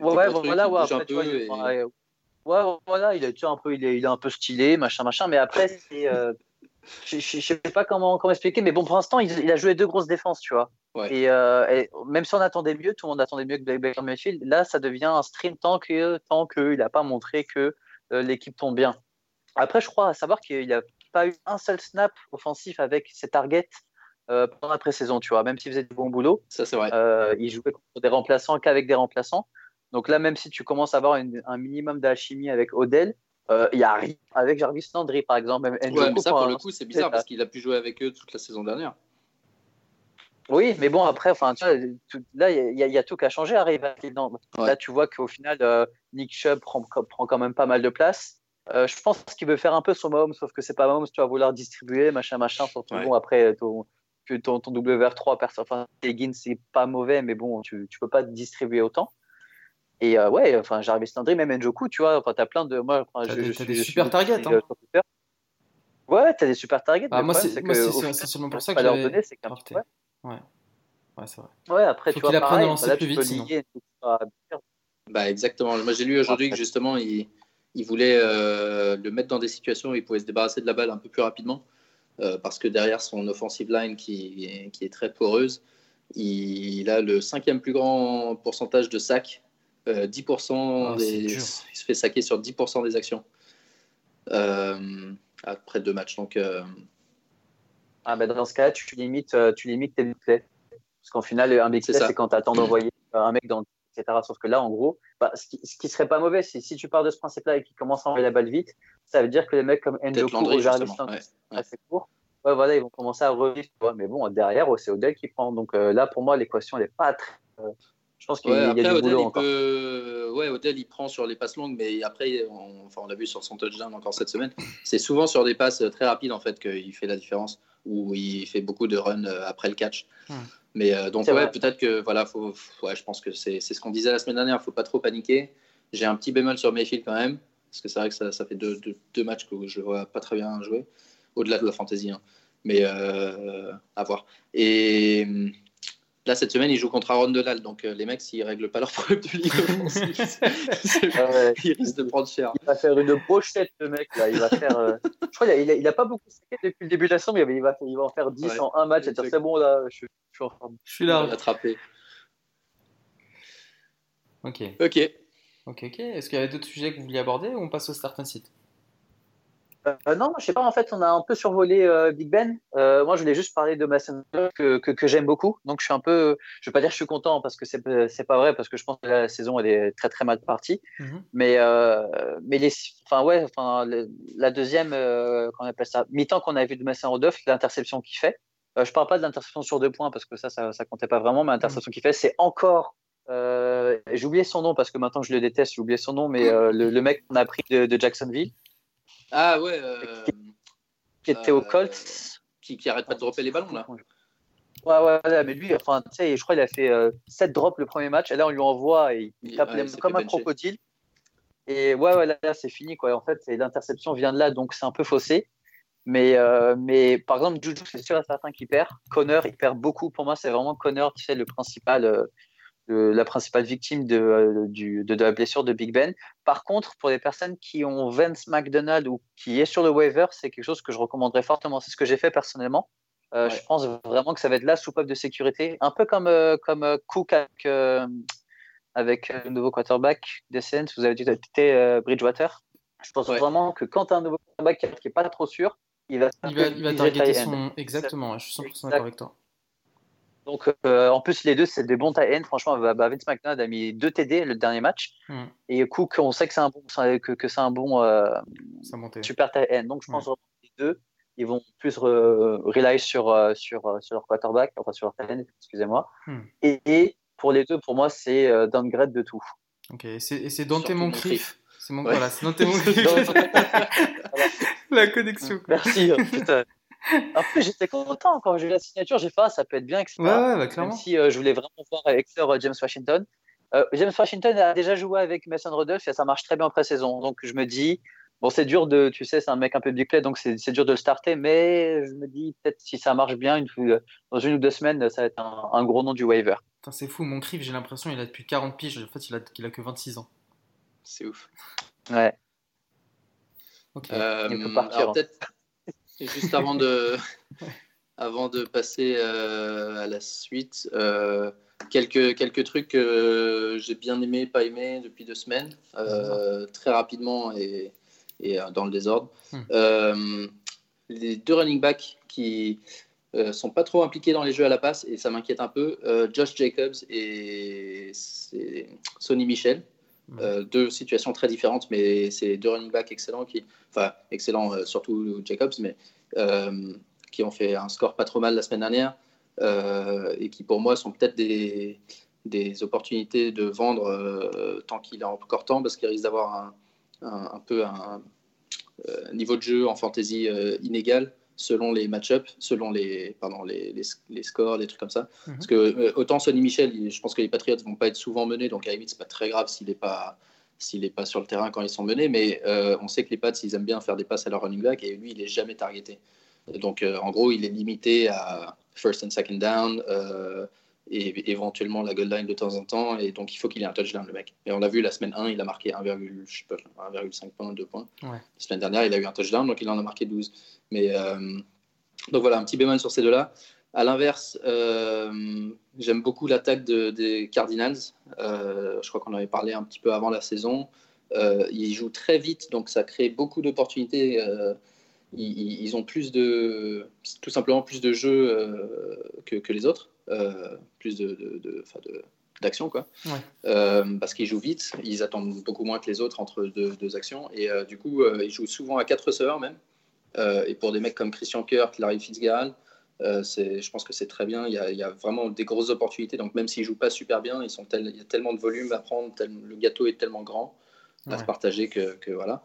ouais, voilà, ouais, après, tu vois, Ouais, voilà, il est un peu, il est, il est un peu stylé, machin, machin. Mais après, c'est, euh, je, je, sais pas comment, comment expliquer, mais bon, pour l'instant, il, a joué deux grosses défenses, tu vois. Euh, et, même si on attendait mieux, tout le monde attendait mieux que Baker Mayfield. Là, ça devient un stream tant que tant qu'il n'a pas montré que euh, l'équipe tombe bien. Après, je crois à savoir qu'il n'a pas eu un seul snap offensif avec ses targets pendant la pré-saison, tu vois. Même s'il faisait du bon boulot, ça c'est vrai. il jouait contre des remplaçants qu'avec des remplaçants. Donc là, même si tu commences à avoir un minimum d'alchimie avec Odell, euh, il y a rien avec Jarvis Landry, par exemple. Même ouais, mais ça, pour le coup, c'est bizarre parce qu'il a pu jouer avec eux toute la saison dernière. Oui, mais bon, après, enfin, tu vois, là, il y, a tout qu'à changer. Arrive Là, tu vois qu'au final, euh, Nick Chubb prend, prend, quand même pas mal de place. Euh, je pense qu'il veut faire un peu son Mahomes, sauf que c'est pas Mahomes, tu vas vouloir distribuer, machin, machin, surtout bon, après ton, ton, ton WR3, enfin, Higgins, c'est pas mauvais, mais bon, tu, tu peux pas distribuer autant. Et euh, ouais, enfin, Jarvis Landry, même Njoku, tu vois, enfin, t'as plein de. Moi, t'as des, je, des super targets. Hein. Ouais, t'as des super targets. Ah, moi, c'est seulement pour ça que leur donner, c'est qu'un ouais. ouais. Ouais, c'est vrai. Ouais, après, Faut tu vois, pareil, bah, plus vite, Bah, exactement. Moi, j'ai lu aujourd'hui que justement, il, il voulait euh, le mettre dans des situations où il pouvait se débarrasser de la balle un peu plus rapidement. Euh, parce que derrière son offensive line qui, qui est très poreuse, il, il, a le cinquième plus grand pourcentage de sacs 10% euh, ah, des... il se fait saquer sur 10% des actions euh, après deux matchs. Donc, euh, ah, bah, dans ce cas-là, tu limites, tu limites tes plays. Parce qu'en final, un big play, c'est quand tu attends d'envoyer un mec dans etc. Sauf que là, en gros, bah, ce, qui, ce, qui, serait pas mauvais, c'est si tu pars de ce principe-là et qu'il commence à envoyer la balle vite, ça veut dire que les mecs comme Njoku ou Jarvis ouais. assez court, ouais, voilà, ils vont commencer à revivre. Mais bon, derrière, c'est Odell qui prend. Donc là, pour moi, l'équation n'est pas très, je pense qu'il y a du Odell, boulot encore. Peut... Ouais, Odell, il prend sur les passes longues, mais après, on, enfin, on l'a vu sur son touchdown encore cette semaine, c'est souvent sur des passes très rapides en fait qu'il fait la différence, où il fait beaucoup de runs euh, après le catch. Hmm. Mais euh, donc, ouais, peut-être que, voilà, faut, ouais, je pense que c'est ce qu'on disait la semaine dernière, il faut pas trop paniquer. J'ai un petit bémol sur Mayfield quand même, parce que c'est vrai que ça, ça fait deux, deux, matchs que je vois pas très bien jouer, au-delà de la fantaisie. Hein. Mais euh, à voir. Et Là, cette semaine, ils jouent contre Aaron Donald. Donc, euh, les mecs, s'ils ne règlent pas leur problème de ligue ah ils risquent de prendre cher. Il va faire une pochette, le mec. Là. Il va faire, euh, Je crois qu'il n'a a, pas beaucoup saqué depuis le début de la saison, mais il va, il va en faire 10 en un match. C'est bon, là, je, je, suis en forme. Je suis là. Attrapé. Ok. Ok. Ok, ok. Est-ce qu'il y avait d'autres sujets que vous vouliez aborder ou on passe au start site euh, non, je sais pas. En fait, on a un peu survolé euh, Big Ben. Euh, moi, je voulais juste parler de Mason que, que, que j'aime beaucoup. Donc, je suis un peu. Je vais pas dire que je suis content parce que c'est c'est pas vrai parce que je pense que la saison elle est très très mal partie. Mhm. Mais mais les. Enfin ouais. Enfin la deuxième. qu'on appelle ça mi-temps qu'on a vu de Mason Rodolphe, l'interception qu'il fait. je parle pas de l'interception sur deux points parce que ça ça, ça comptait pas vraiment, mais l'interception qu'il fait, c'est encore j'ai oublié son nom parce que maintenant je le déteste, j'ai oublié son nom, mais le, le, mec qu'on a pris de, de Jacksonville. Ah ouais. Euh, qui était au Colts. Qui, qui arrête pas de dropper les ballons là. Ouais, ouais, mais lui, enfin, tu sais, je crois qu'il a fait 7 euh, drops le premier match, et là, on lui envoie et il tape comme un crocodile. Et ouais, ouais là, c'est fini, quoi. En fait, l'interception vient de là, donc c'est un peu faussé. Mais, euh, mais par exemple, Juju, c'est sûr et certain qu'il perd. Connor, il perd beaucoup. Pour moi, c'est vraiment Connor, tu sais, le principal, la principale victime de, de, la blessure de Big Ben. Par contre, pour les personnes qui ont Vince McDonald ou qui est sur le waiver, c'est quelque chose que je recommanderais fortement. C'est ce que j'ai fait personnellement. Je pense vraiment que ça va être la soupape de sécurité, un peu comme, comme Cook avec, avec le nouveau quarterback des Saints. Vous avez dit que Bridgewater. Je pense vraiment que quand as un nouveau quarterback qui n'est pas trop sûr, il va, il va, il va targeter son. Exactement, je suis 100% d'accord avec toi. Donc, euh, en plus, les deux, c'est des bons tight Franchement, bah, bah, Vince McDonald a mis deux TD le dernier match. Hmm. Et Cook, on sait que c'est un bon, que, que c'est un bon euh, super end. Donc, je pense que les deux, ils vont plus rely sur, euh, sur, sur leur quarterback, enfin sur leur tight excusez-moi. Hmm. Et, pour les deux, pour moi, c'est downgrade de tout. Ok, et c'est Dante Moncrief. C'est mon ouais. voilà, Dante Moncrief. La connexion. Merci. Putain. Après, j'étais content quand j'ai eu la signature. J'ai fait, ah, ça peut être bien, etc. Ouais, ouais bah, clairement. Même si euh, je voulais vraiment voir Hector euh, James Washington. Euh, James Washington a déjà joué avec Mason Rudolph et ça marche très bien en pré-saison. Donc, je me dis, bon, c'est dur de, tu sais, c'est un mec un peu big play, donc c'est dur de le starter. Mais je me dis, peut-être si ça marche bien, une, dans une ou deux semaines, ça va être un, gros nom du waiver. C'est fou, mon Criff, j'ai l'impression il a depuis 40 piges. En fait, il a, il a que 26 ans. C'est ouf. Ouais. Ok. il peut partir. Hein. peut-être juste avant de, avant de passer euh, à la suite, euh, quelques, quelques trucs que j'ai bien aimé, pas aimé depuis deux semaines, euh, très rapidement et, et, dans le désordre. Hmm. les deux running backs qui sont pas trop impliqués dans les jeux à la passe et ça m'inquiète un peu. Josh Jacobs et Sonny Michel. Euh, deux situations très différentes, mais c'est deux running backs excellents, qui, enfin excellents euh, surtout Jacobs, mais euh, qui ont fait un score pas trop mal la semaine dernière et qui pour moi sont peut-être des, des, opportunités de vendre tant qu'il a encore temps, parce qu'il risque d'avoir un, un, peu un, niveau de jeu en fantasy inégal selon les match-ups, selon les, pardon, les, les, scores, des trucs comme ça. Mhm. Parce que euh, autant Sonny Michel, je pense que les Patriots vont pas être souvent menés, donc à la c'est pas très grave s'il n'est pas s'il n'est pas sur le terrain quand ils sont menés, mais euh, on sait que les Pats, ils aiment bien faire des passes à leur running back, et lui, il est jamais targeté. Donc, euh, en gros, il est limité à first and second down, et éventuellement la goal line de temps en temps. Et donc, il faut qu'il ait un touchdown, le mec. Et on a vu la semaine 1, il a marqué 1,5 points, 2 points. La semaine dernière, il a eu un touchdown, donc il en a marqué 12. Mais, euh, donc voilà, un petit bémol sur ces deux-là. À l'inverse, euh, j'aime beaucoup l'attaque de, des Cardinals. Euh, je crois qu'on en avait parlé un petit peu avant la saison. ils jouent très vite, donc ça crée beaucoup d'opportunités. Ils, ils, ont plus de, tout simplement plus de jeux que, que les autres. Euh, plus de, de, d'action quoi. Euh, parce qu'ils jouent vite ils attendent beaucoup moins que les autres entre deux, actions. Et euh, du coup ils jouent souvent à quatre receveurs même. Et pour des mecs comme Christian Kirk Larry Fitzgerald c'est, je pense que c'est très bien. Il y, a, il y, a, vraiment des grosses opportunités. Donc même s'ils jouent pas super bien ils sont il y a tellement de volume à prendre le gâteau est tellement grand à se partager que, que voilà.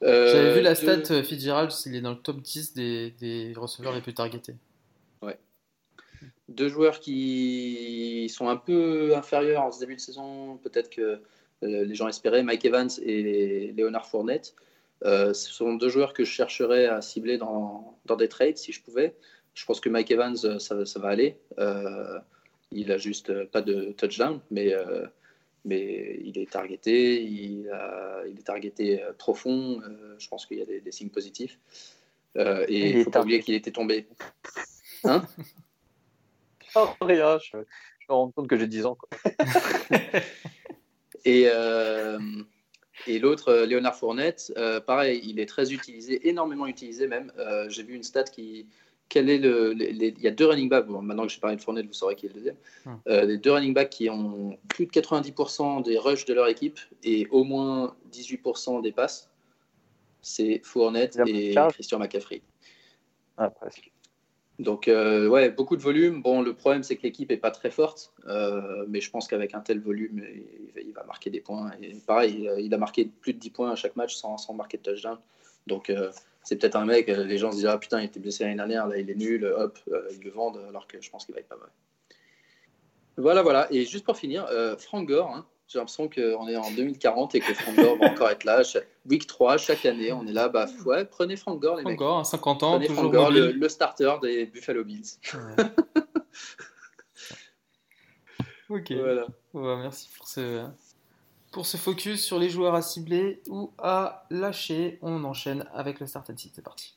J'avais vu la stat Fitzgerald il est dans le top 10 des, des receveurs les plus targetés deux joueurs qui sont un peu inférieurs en ce début de saison, peut-être que euh, les gens espéraient, Mike Evans et Léonard Fournette. Euh, ce sont deux joueurs que je chercherais à cibler dans, dans, des trades si je pouvais. Je pense que Mike Evans, euh, ça, ça va aller. il a juste pas de touchdown, mais, mais il est targeté, il, il est targeté profond. je pense qu'il y a des, des signes positifs. et il faut pas oublier qu'il était tombé. Hein? Oh, rien, je, me rends compte que j'ai 10 ans. et, euh, et l'autre, euh, Léonard Fournette, euh, pareil, il est très utilisé, énormément utilisé même. j'ai vu une stat qui. Quel est le, il y a deux running backs, bon, maintenant que j'ai parlé de Fournette, vous saurez qui est le deuxième. Hum. les deux running backs qui ont plus de 90% des rushs de leur équipe et au moins 18% des passes, c'est Fournette et Christian McCaffrey. Ah, presque. Donc, euh, ouais, beaucoup de volume. Bon, le problème, c'est que l'équipe n'est pas très forte, euh, mais je pense qu'avec un tel volume, il, va marquer des points. Et pareil, il a marqué plus de 10 points à chaque match sans, sans marquer de touchdown. Donc, euh, c'est peut-être un mec, les gens se disent Ah putain, il était blessé l'année dernière, là il est nul, hop, ils le vendent, alors que je pense qu'il va être pas mal. Voilà, voilà. Et juste pour finir, Frank Gore, hein, j'ai l'impression qu'on est en 2040 et que Frank Gore va encore être là. Week 3, chaque année, on est là. Bah, ouais, prenez Frank Gore, les Frank mecs. Gore, 50 ans, prenez toujours Frank Gore, le, starter des Buffalo Bills. Ok. Voilà. Ouais, merci pour ce, pour ce focus sur les joueurs à cibler ou à lâcher. On enchaîne avec le start and sit. C'est parti.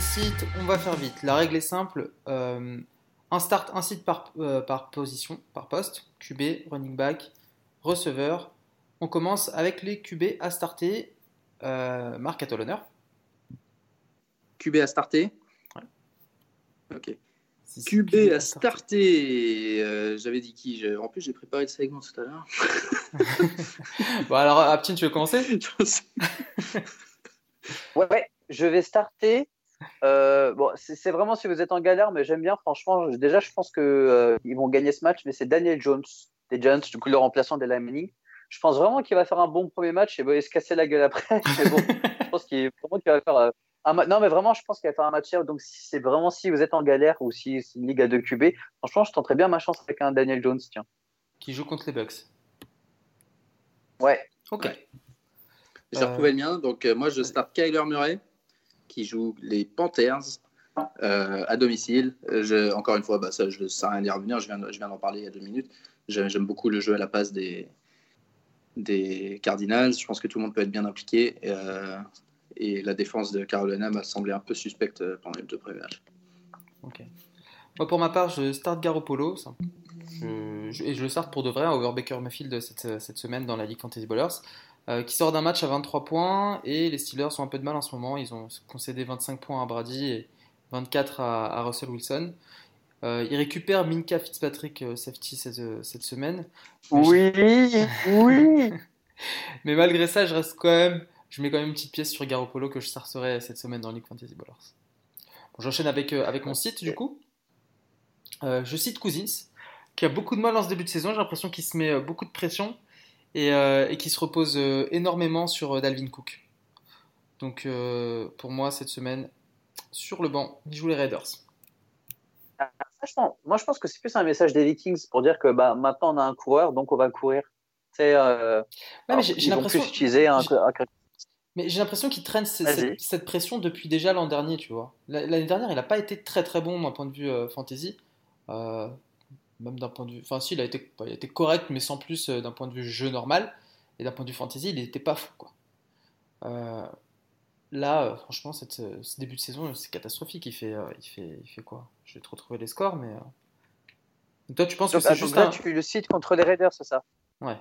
Start and sit, on va faire vite. La règle est simple. euh, un start, un sit par, euh, par position, par poste. QB, running back, receveur. On commence avec les QB à starter. Euh, Marc, à toi l'honneur. QB à starter? Ouais. Ok. QB à starter. Euh, J'avais dit qui? Je- En plus, j'ai préparé le segment tout à l'heure. Bon, alors, Aptine, tu veux commencer? Ouais, je vais starter. Euh, bon, c'est vraiment si vous êtes en galère, mais j'aime bien, franchement. Déjà, je pense que euh, ils vont gagner ce match, mais c'est Daniel Jones des Giants, du coup, le remplaçant de Manning. Je pense vraiment qu'il va faire un bon premier match et il va se casser la gueule après. Mais bon, je pense qu'il va faire euh, un Non, mais vraiment, je pense qu'il va faire un match. Donc, si c'est vraiment si vous êtes en galère ou si c'est une ligue à 2 QB, franchement, je tenterais bien ma chance avec un Daniel Jones. Tiens. Qui joue contre les Bucks. Ouais. Ok. Ouais. J'ai Euh, retrouvé le mien. Donc, euh, moi, je start Kyler Murray, qui joue les Panthers euh, à domicile. Encore une fois, bah, ça, je ne sais rien y revenir. Je viens, d'en parler il y a deux minutes. J'aime beaucoup le jeu à la passe des, Cardinals. Je pense que tout le monde peut être bien impliqué. Euh, et la défense de Carolina m'a semblé un peu suspecte euh, pendant les deux premiers matchs. Moi, pour ma part, je start Garoppolo. et je le start pour de vrai, over Baker Mayfield cette, cette semaine dans la Ligue Fantasy Ballers, euh, qui sort d'un match à 23 points. Et les Steelers ont un peu de mal en ce moment. Ils ont concédé 25 points à Brady et 24 à, à Russell Wilson. Euh, ils récupèrent Minka Fitzpatrick euh, safety cette, cette semaine. Oui, oui. Mais malgré ça, je reste quand même. Je mets quand même une petite pièce sur Garoppolo que je starterai cette semaine dans League Fantasy Ballers. Bon, J'enchaîne avec, euh, avec mon site du coup. Euh, je cite Cousins, qui a beaucoup de mal en ce début de saison. J'ai l'impression qu'il se met euh, beaucoup de pression et, euh, et qui se repose euh, énormément sur euh, Dalvin Cook. Donc pour moi, cette semaine, sur le banc, il joue les Raiders. Franchement, moi je pense que c'est plus un message des Vikings pour dire que bah, maintenant on a un coureur, donc on va courir. C'est, euh, Ouais, mais j'ai l'impression. plus utiliser un, j'ai- un- Mais j'ai l'impression qu'il traîne cette, cette pression depuis déjà l'an dernier, tu vois. La- L'année dernière, il n'a pas été très très bon d'un point de vue euh, fantasy. Euh, même d'un point de vue. Enfin, si, il a été, il a été correct, mais sans plus euh, d'un point de vue jeu normal. Et d'un point de vue fantasy, il n'était pas fou, quoi. Euh, là, euh, franchement, cette, ce début de saison, c'est catastrophique. Il fait, il, fait, il fait quoi? Je vais te retrouver les scores, mais. Donc toi, tu penses que c'est juste là, un. tu le cites contre les Raiders, c'est ça? Ouais.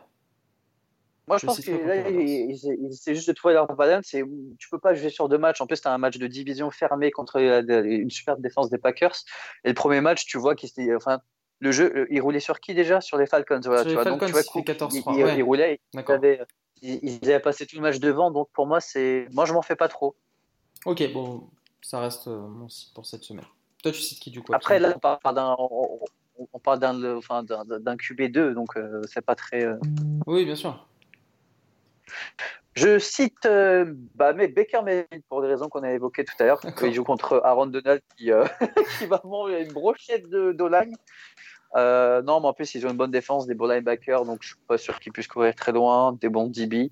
Moi, je Je pense que là, il, il- essaie juste de trouver leur balance. Et tu peux pas jouer sur deux matchs. En plus, tu as un match de division fermé contre une super défense des Packers. Et le premier match, tu vois qu'il s'était- enfin, le jeu, euh, il roulait sur qui déjà? Sur les Falcons. Voilà, Sur tu les vois. Donc, tu Falcons, vois, il Cook, 14-3, il, il- ouais. il roulait. Avaient passé tout le match devant. Donc, pour moi, c'est. Moi, je m'en fais pas trop. Ok, bon, ça reste euh, mon site pour cette semaine. Toi, tu cites qui du coup Après, là, on parle d'un. On, parle d'un enfin, d'un- d'un QB2, donc euh, c'est pas très. euh, Oui, bien sûr. Je cite euh, bah, mais Baker Mayfield pour des raisons qu'on a évoquées tout à l'heure. Il joue contre Aaron Donald qui, euh, qui va manger une brochette de d'O-line. Euh, non, mais en plus, ils ont une bonne défense, des bons linebackers, donc je suis pas sûr qu'ils puissent courir très loin, des bons DB.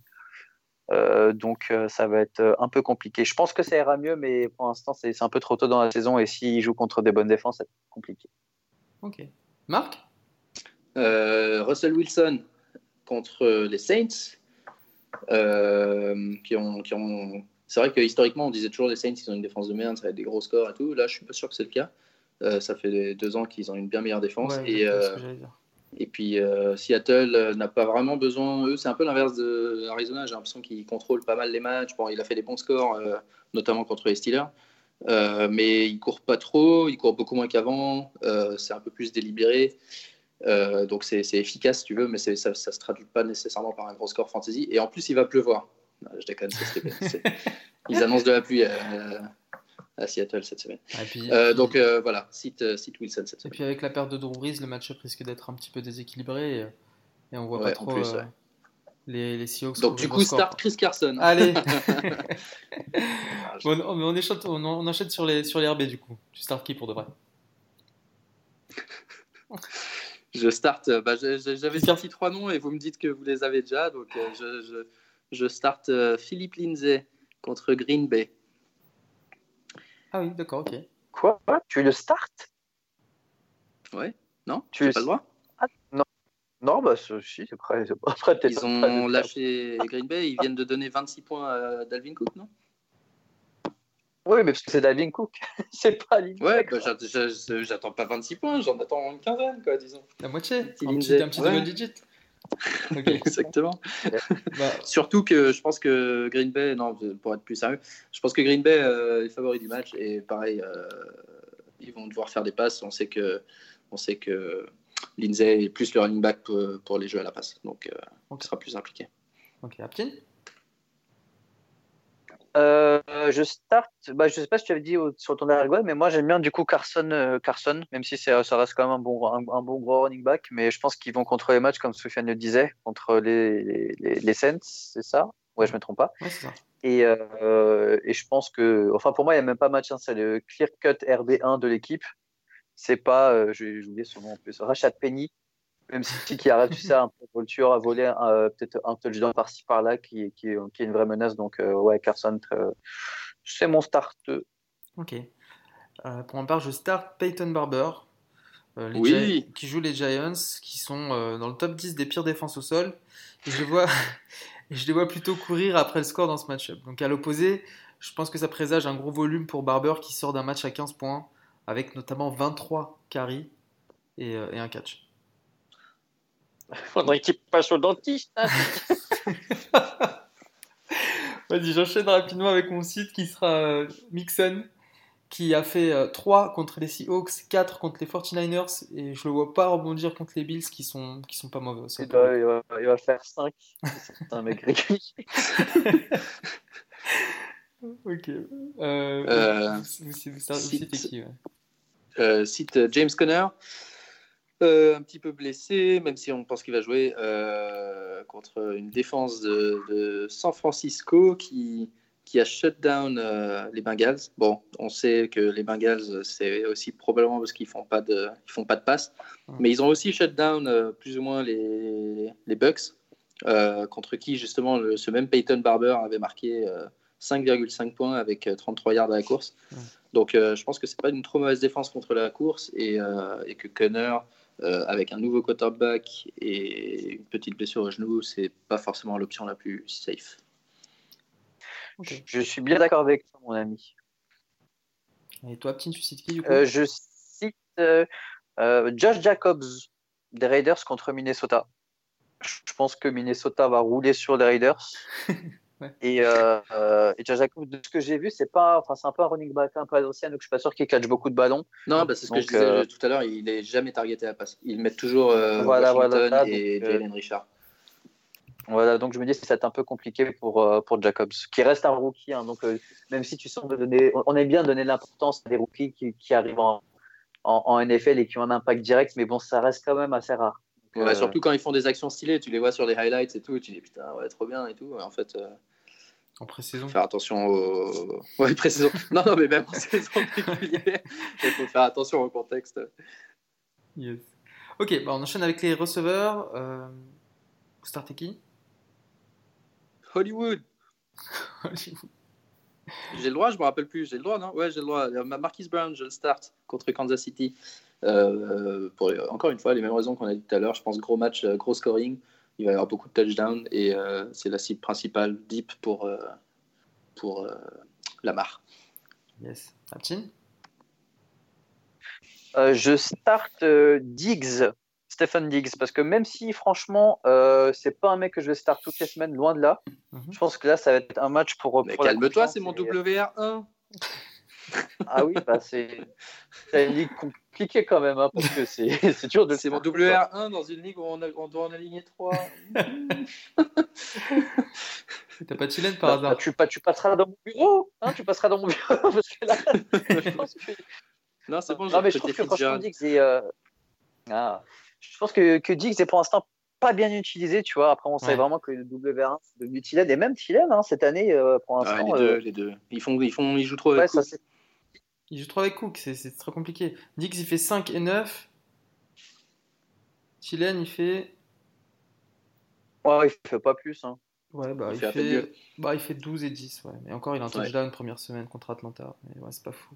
Euh, donc euh, ça va être un peu compliqué. Je pense que ça ira mieux, mais pour l'instant, c'est un peu trop tôt dans la saison et s'ils jouent contre des bonnes défenses, c'est compliqué. Ok. Marc? Euh, Russell Wilson contre les Saints, euh, qui ont, qui ont... C'est vrai que historiquement, on disait toujours les Saints, ils ont une défense de merde, ça va être des gros scores et tout. Là, je suis pas sûr que c'est le cas. Euh, ça fait deux ans qu'ils ont une bien meilleure défense. Ouais, et, euh, et puis euh, Seattle euh, n'a pas vraiment besoin. Eux, c'est un peu l'inverse de Arizona. J'ai l'impression qu'ils contrôlent pas mal les matchs. Bon, il a fait des bons scores, euh, notamment contre les Steelers. Mais il court pas trop, il court beaucoup moins qu'avant. C'est un peu plus délibéré. Donc c'est efficace, si tu veux, mais ça ne se traduit pas nécessairement par un gros score fantasy. Et en plus, il va pleuvoir. Non, je déconne, c'est- ils annoncent de la pluie à, Seattle cette semaine. Et puis, Euh, et puis- donc euh, voilà, euh, cite Wilson cette et semaine. puis avec la perte de Drew Brees, le match-up risque d'être un petit peu déséquilibré et, et on voit Ouais, pas trop. plus, euh, ouais. les, les Seahawks. Donc, du coup, start Chris Carson. Allez bon, on, on, échante, on, on, enchaîne sur les, sur les RB, du coup. Tu start qui pour de vrai? Je start. Bah, J'avais sorti trois noms et vous me dites que vous les avez déjà. Donc, euh, je, je, je start euh, Philippe Lindsay contre Green Bay. Ah oui, d'accord, ok. Quoi? Tu le start Ouais. Non Tu n'as pas le droit ah, Non. Non, bah si, c'est prêt. Après, ils ont lâché Green Bay, ils viennent de donner 26 points à Dalvin Cook, non? Oui, mais parce que c'est Dalvin Cook, c'est pas Lindsay. Ouais, bah, j'attends pas 26 points, j'en attends une quinzaine, quoi, disons. La moitié, un petit, un petit ouais. double digit. Okay. Exactement. bah. Surtout que je pense que Green Bay, non, pour être plus sérieux, je pense que Green Bay euh, est favori du match et pareil, euh, ils vont devoir faire des passes. On sait que, on sait que Lindsay est plus le running back pour, pour les jeux à la passe, donc euh, okay. sera plus impliqué. Ok, Aptin? Euh, je start, bah, je sais pas si tu avais dit sur ton arrière mais moi j'aime bien du coup Carson, euh, Carson même si ça reste quand même un bon, un, un, bon gros running back, mais je pense qu'ils vont contre les matchs comme Sofiane le disait, contre les, les, les Saints, c'est ça? Ouais, je me trompe pas. Ouais, ça. Et, euh, et, je pense que, enfin pour moi il n'y a même pas match, hein, c'est le clear cut RB1 de l'équipe. C'est pas, j'ai oublié son nom en plus, Rachat Penny, même si qui arrête tu sais, un peu Vulture à voler euh, peut-être un touchdown par-ci par-là qui, qui, qui, est une vraie menace. Donc, euh, ouais, Carson, euh, c'est mon start. Ok. Euh, pour ma part, je start Peyton Barber, les oui. qui joue les Giants, qui sont dans le top 10 des pires défenses au sol. Et je, vois, je les vois plutôt courir après le score dans ce match-up. Donc, à l'opposé, je pense que ça présage un gros volume pour Barber qui sort d'un match à 15 points, avec notamment 23 carries et, et un catch. Faudrait qu'il passe au dentiste. Hein. Vas-y, j'enchaîne rapidement avec mon site qui sera euh, Mixon, qui a fait euh, 3 contre les Seahawks, 4 contre les 49ers, et je le vois pas rebondir contre les Bills qui sont, qui sont pas mauvais aussi. Il va, il, va, il va, faire 5. C'est un mec régulier. ok. Euh, vous, citez qui ouais? euh, Cite James Conner. Euh, un petit peu blessé, même si on pense qu'il va jouer euh, contre une défense de, de, San Francisco qui, qui a shut down euh, les Bengals. Bon, on sait que les Bengals, c'est aussi probablement parce qu'ils font pas de, ils font pas de passe, mais ils ont aussi shut down plus ou moins les, les Bucks, contre qui justement le, ce même Peyton Barber avait marqué 5,5 points avec 33 yards à la course. Donc je pense que c'est pas une trop mauvaise défense contre la course et, et que Connor euh, avec un nouveau quarterback et une petite blessure au genou, c'est pas forcément l'option la plus safe. Okay. Je suis bien d'accord avec toi, mon ami. Et toi, Petit, tu cites qui du coup euh, Je cite euh, Josh Jacobs des Raiders contre Minnesota. Je pense que Minnesota va rouler sur les Raiders. Ouais. Et, euh, et Jacob, de ce que j'ai vu, c'est pas, enfin, c'est un peu un running back un peu à l'ancienne, donc je suis pas sûr qu'il catch beaucoup de ballons. Non, bah, c'est ce donc, que je disais euh... tout à l'heure, il est jamais targeté à la passe. Ils mettent toujours euh, voilà, Washington voilà, et donc, Jalen Richard. Voilà, donc je me dis que c'est un peu compliqué pour, euh, pour Jacobs, qui reste un rookie. Hein, donc euh, même si tu sens de donner, on aime bien donner l'importance à des rookies qui, qui arrivent en, en, en, NFL et qui ont un impact direct, mais bon, ça reste quand même assez rare. Ouais, surtout quand ils font des actions stylées, tu les vois sur des highlights et tout, et tu dis putain, ouais, trop bien et tout. En fait, euh... En pré-saison Faire attention au. Ouais, pré-saison. non, non, mais même en saison régulière, il faut faire attention au contexte. Yes. Ok, bah on enchaîne avec les receveurs. Euh... Vous startez qui? Hollywood. Hollywood. J'ai le droit, je me rappelle plus. J'ai le droit, non? Ouais, j'ai le droit. Marquis Brown, je le start contre Kansas City. Euh, pour encore une fois, les mêmes raisons qu'on a dit tout à l'heure. Je pense gros match, gros scoring il va y avoir beaucoup de touchdowns et euh, c'est la cible principale deep pour, euh, pour euh, Lamar. Yes. Aptin Je start Diggs, Stephen Diggs, parce que même si franchement, c'est pas un mec que je vais start toutes les semaines, loin de là, mm -hmm. je pense que là, ça va être un match pour. pour calme-toi, c'est mon WR1. ah oui, bah c'est une ligue compliquée quand même, hein, parce que c'est dur de C'est mon WR1 dans une ligue où on, a, on doit en aligner 3. T'as pas de Chilène par bah, hasard tu, tu, passeras dans mon bureau hein, Tu passeras dans mon bureau parce que là, je pense que... Non, c'est bon, non, mais je trouve que franchement, Diggs est. Euh... Ah. Je pense que, que Diggs est pour l'instant pas bien utilisé, tu vois. Après, on savait vraiment que le WR1 c'est devenu Thielen et même Thielen hein, cette année pour l'instant. les, deux, les deux, Ils font, ils font, ils jouent trop avec Cook. Ils jouent trop avec Cook, c'est très compliqué. Dix il fait 5 et 9. Thielen il fait. Ouais, il fait pas plus. Hein. Ouais, bah il, fait, bah, il fait 12 et 10, ouais. Mais encore, il a un touchdown première semaine contre Atlanta. Mais ouais, c'est pas fou.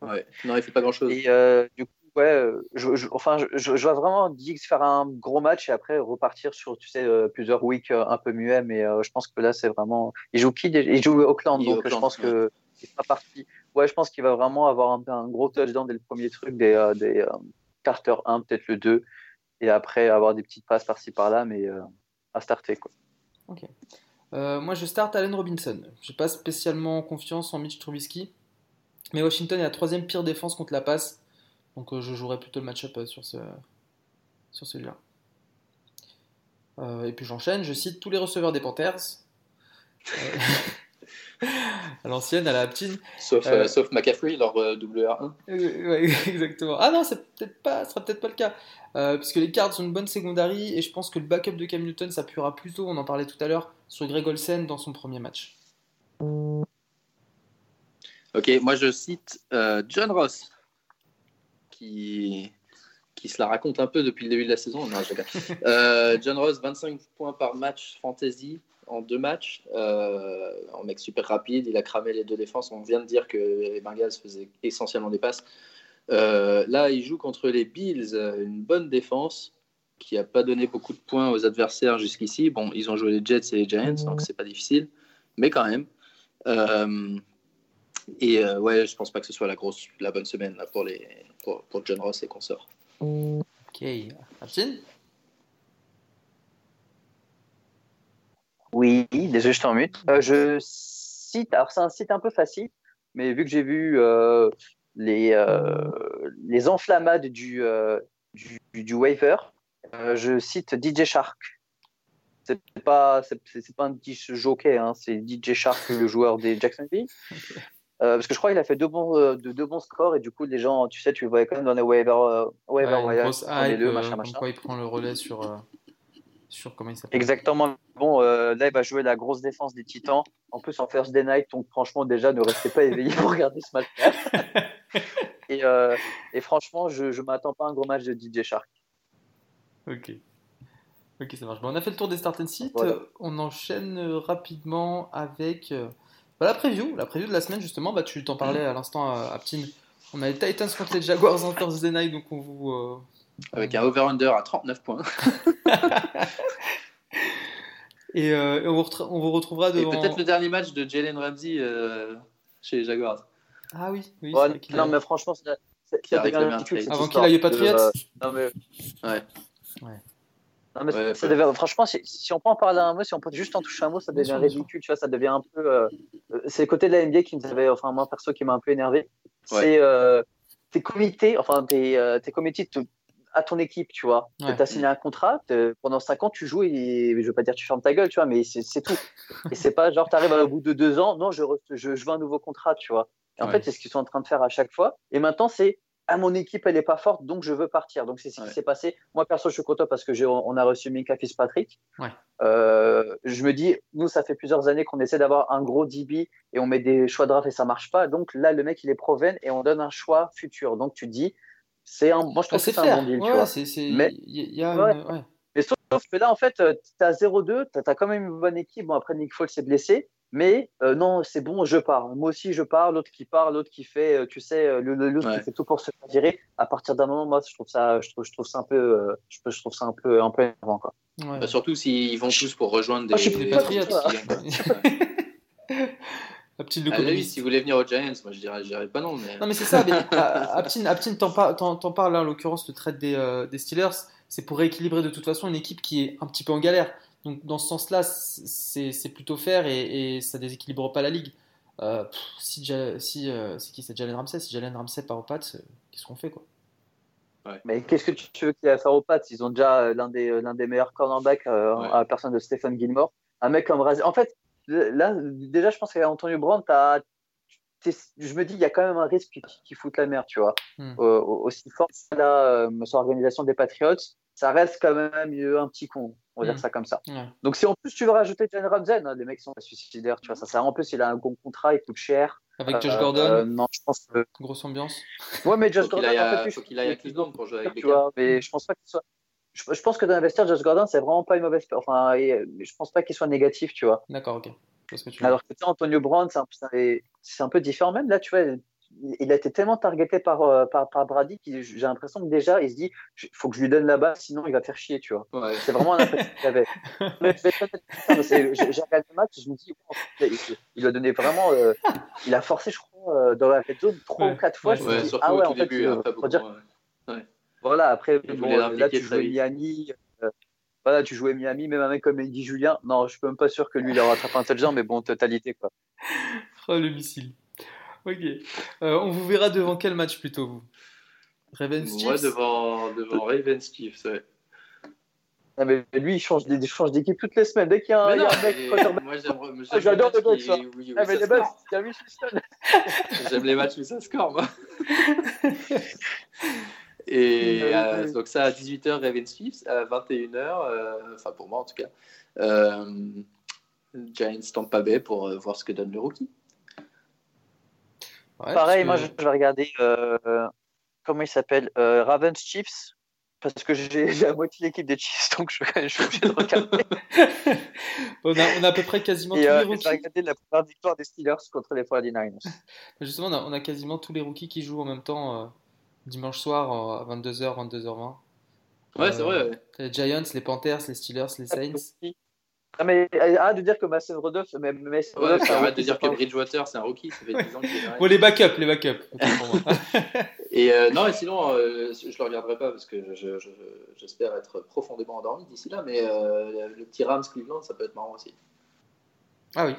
Ouais, non, il fait pas grand chose. Et euh, du coup, ouais, euh, je, enfin, je, vois vraiment Diggs faire un gros match et après repartir sur, tu sais, euh, plusieurs weeks un peu muets. Mais je pense que là, c'est vraiment. Il joue qui Il joue Auckland, donc je pense que c'est pas parti. Ouais, je pense qu'il va vraiment avoir un, gros touchdown dès le premier truc, des, des Carter 1, peut-être le 2. Et après, avoir des petites passes par-ci par-là, mais à starter, quoi. Ok. moi, je starte Allen Robinson. J'ai pas spécialement confiance en Mitch Trubisky. Mais Washington est la troisième pire défense contre la passe. Donc euh, je jouerai plutôt le match-up euh, sur, ce, sur celui-là. Euh, et puis j'enchaîne, je cite tous les receveurs des Panthers. à l'ancienne, à la Aptine. Sauf, sauf McCaffrey, leur WR1. ouais, exactement. Ah non, c'est peut-être pas, sera peut-être pas le cas. puisque les Cards ont une bonne secondary et je pense que le backup de Cam Newton s'appuiera plutôt, on en parlait tout à l'heure, sur Greg Olsen dans son premier match. Ok, moi je cite euh, John Ross, qui, qui se la raconte un peu depuis le début de la saison. euh, John Ross, 25 points par match fantasy en deux matchs. Euh, un mec super rapide, il a cramé les deux défenses. On vient de dire que les Bengals faisaient essentiellement des passes. Euh, là, il joue contre les Bills, une bonne défense qui n'a pas donné beaucoup de points aux adversaires jusqu'ici. Bon, ils ont joué les Jets et les Giants, donc c'est pas difficile, mais quand même. Euh, et euh, ouais, je pense pas que ce soit la grosse, la bonne semaine là, pour les, pour, pour John Ross et consorts. Ok, Absin Oui, désolé, je t'en mute. Euh, je cite, alors c'est un site un peu facile, mais vu que j'ai vu euh, les, euh, les enflammades du, du, du, waiver, je cite DJ Shark. C'est pas, c'est, pas un petit jockey, hein, c'est DJ Shark, le joueur des Jacksonville. Parce que je crois qu'il a fait deux bons, de, deux bons scores et du coup les gens, tu sais, tu le voyais quand même dans les waiver, waiver ouais, les deux, machin, machin. Quoi, il prend le relais sur, sur comment il s'appelle. Exactement. Bon, là il va jouer la grosse défense des Titans. En plus en first day night, donc franchement déjà ne restez pas éveillé pour regarder ce match. et, et, franchement, je, je m'attends pas à un gros match de DJ Shark. Ok. Ok, ça marche. Bon, on a fait le tour des start and sit. On enchaîne rapidement avec bah, la preview, la preview de la semaine justement, bah, tu t'en parlais à l'instant à, Ptin. On a les Titans contre les Jaguars en Thursday night, donc on vous. Euh, Avec un over-under à 39 points. Euh, et, on, vous on, vous retrouvera devant. Et peut-être le dernier match de Jalen Ramsey euh, chez les Jaguars. Ah oui, oui. non, mais franchement, c'est. Avant qu'il aille aux Patriots. non, mais... Ouais. ouais franchement, si, on peut en parler un mot, si on peut juste en toucher un mot, ça devient ridicule. Tu vois, ça devient un peu. Euh, euh, c'est le côté de la NBA qui nous avait, enfin, moi perso, qui m'a un peu énervé. C'est euh, tes comités, enfin, tes, euh, tes comités à ton équipe, tu vois. Tu as signé un contrat, pendant 5 ans, tu joues et je veux pas dire tu fermes ta gueule, tu vois, mais c'est tout. et c'est pas genre, tu arrives au bout de 2 ans, non, je, je, je, veux un nouveau contrat, tu vois. Et en fait, c'est ce qu'ils sont en train de faire à chaque fois. Et maintenant, c'est ah, mon équipe, elle n'est pas forte, donc je veux partir. Donc, c'est ce qui s'est passé. Moi, perso, je suis content parce que on a reçu Mika Fitzpatrick. Ouais. Euh, je me dis, nous, ça fait plusieurs années qu'on essaie d'avoir un gros DB et on met des choix de draft et ça marche pas. Donc là, le mec, il est proven et on donne un choix futur. Donc, tu dis, c'est un, moi, je trouve ah, que c'est un bon deal. tu vois. Mais, y a mais sauf que là, en fait, tu as 0-2, tu as quand même une bonne équipe. Bon, après, Nick Foles s'est blessé. Mais euh, non, c'est bon, je pars. Moi aussi, je pars. L'autre qui part, l'autre qui fait, euh, tu sais, euh, l'autre qui fait tout pour se faire virer. À partir d'un moment, moi, je trouve ça, je trouve, je trouve ça un peu, je, je, trouve ça un peu, un peu énervant, quoi. Bah, surtout s'ils vont tous pour rejoindre des, ah, des Patriots. Allez, si vous voulez venir aux Giants, moi je dirais, je dirais pas non. Mais... Non, mais c'est ça. Aptin, Aptin t'en parles, en l'occurrence, le trade des, des Steelers. C'est pour rééquilibrer de toute façon une équipe qui est un petit peu en galère. Donc dans ce sens-là, c'est plutôt fair et, et, ça déséquilibre pas la ligue. Euh, si, si euh, c'est qui c'est Jalen Ramsey Si Jalen Ramsey part aux Pats, euh, qu'est-ce qu'on fait quoi? Mais qu'est-ce que tu veux qu'il ait à faire aux Pats? Ils ont déjà l'un des, l'un des meilleurs cornerbacks à la personne de Stephen Gilmore. Un mec comme En fait, là, déjà, je pense qu'Antonio Brown, je me dis, il y a quand même un risque qui, fout la merde, tu vois. Hmm. aussi fort, la organisation des Patriots ça reste quand même un petit con. On va dire Mm. ça comme ça. Donc, si en plus tu veux rajouter Jalen Ramsey, non, les mecs sont suicidaires, tu vois, ça sert. En plus, il a un bon contrat, il coûte cher. Avec Josh Euh, Gordon, euh, non, je pense que. grosse ambiance. Ouais, mais Josh Gordon, en fait, lui, faut qu'il aille à il Cleveland pour jouer avec tu vois, mais je pense pas qu'il soit. Je, je pense que dans l'investir, Josh Gordon, c'est vraiment pas une mauvaise. Enfin, et, je pense pas qu'il soit négatif, tu vois. D'accord, ok. Que tu Alors que tu sais, Antonio Brown, c'est un, peu différent même. Là, tu vois, il a été tellement targeté par, euh, par, par Brady qu'il j'ai l'impression que déjà, il se dit il faut que je lui donne la balle, sinon il va faire chier, tu vois. Ouais. C'est vraiment l'impression qu'il avait. J'ai regardé le match, je me dis, wow, il, a donné vraiment. euh, il a forcé, je crois, euh, dans la red zone trois Ouais. ou quatre fois. Ouais, je me Ouais, dis, surtout ah ouais, au tout en fait, début, euh, hein, pas faut beaucoup. dire ouais. Voilà, après, bon, voulait là, tu jouais. Miami. euh, voilà, tu jouais Miami, même un mec comme Eddie Julien. Non, je suis même pas sûr que lui, il aura rattrapé un touchdown, mais bon, totalité, quoi. Oh, le missile. Ok. Euh, on vous verra devant quel match plutôt, vous? Ravens Moi, Chiefs? devant, devant Ravens Chiefs, ouais. Ah, mais lui, il change il change d'équipe toutes les semaines. Dès qu'il y a un, il y a non, un mec moi, j'aime j'aime Ah, j'adore qui- oui, oui, ah, ça. J'aime les matchs où ça score, moi. Et Oui, euh, oui. donc ça à 18h Ravens Chiefs, à 21h, euh, enfin pour moi en tout cas, euh, Giants Tampa Bay pour euh, voir ce que donne le rookie. Ouais, Pareil, moi, je, vais regarder. euh, comment il s'appelle euh, Ravens Chiefs. Parce que j'ai j'ai la moitié de l'équipe des Chiefs, donc je, je suis obligé de regarder. on, a, on a à peu près quasiment Et tous euh, les je vais rookies. regarder la première victoire des Steelers contre les 49ers. Justement, on a, on a quasiment tous les rookies qui jouent en même temps euh, dimanche soir euh, à 22h, 22h20. Ouais, c'est vrai. ouais. Les Giants, les Panthers, les Steelers, les Saints. Ah, mais euh, arrête de dire que Mason Rudolph, mais, mais Ouais, arrête de dire que Bridgewater c'est un rookie, ça fait 10 ans qu'il est. Bon, les backups, les backups. Et euh, non, et sinon, euh, je le regarderai pas parce que je- je- j'espère être profondément endormi d'ici là, mais euh, le petit Rams Cleveland, ça peut être marrant aussi. ah oui,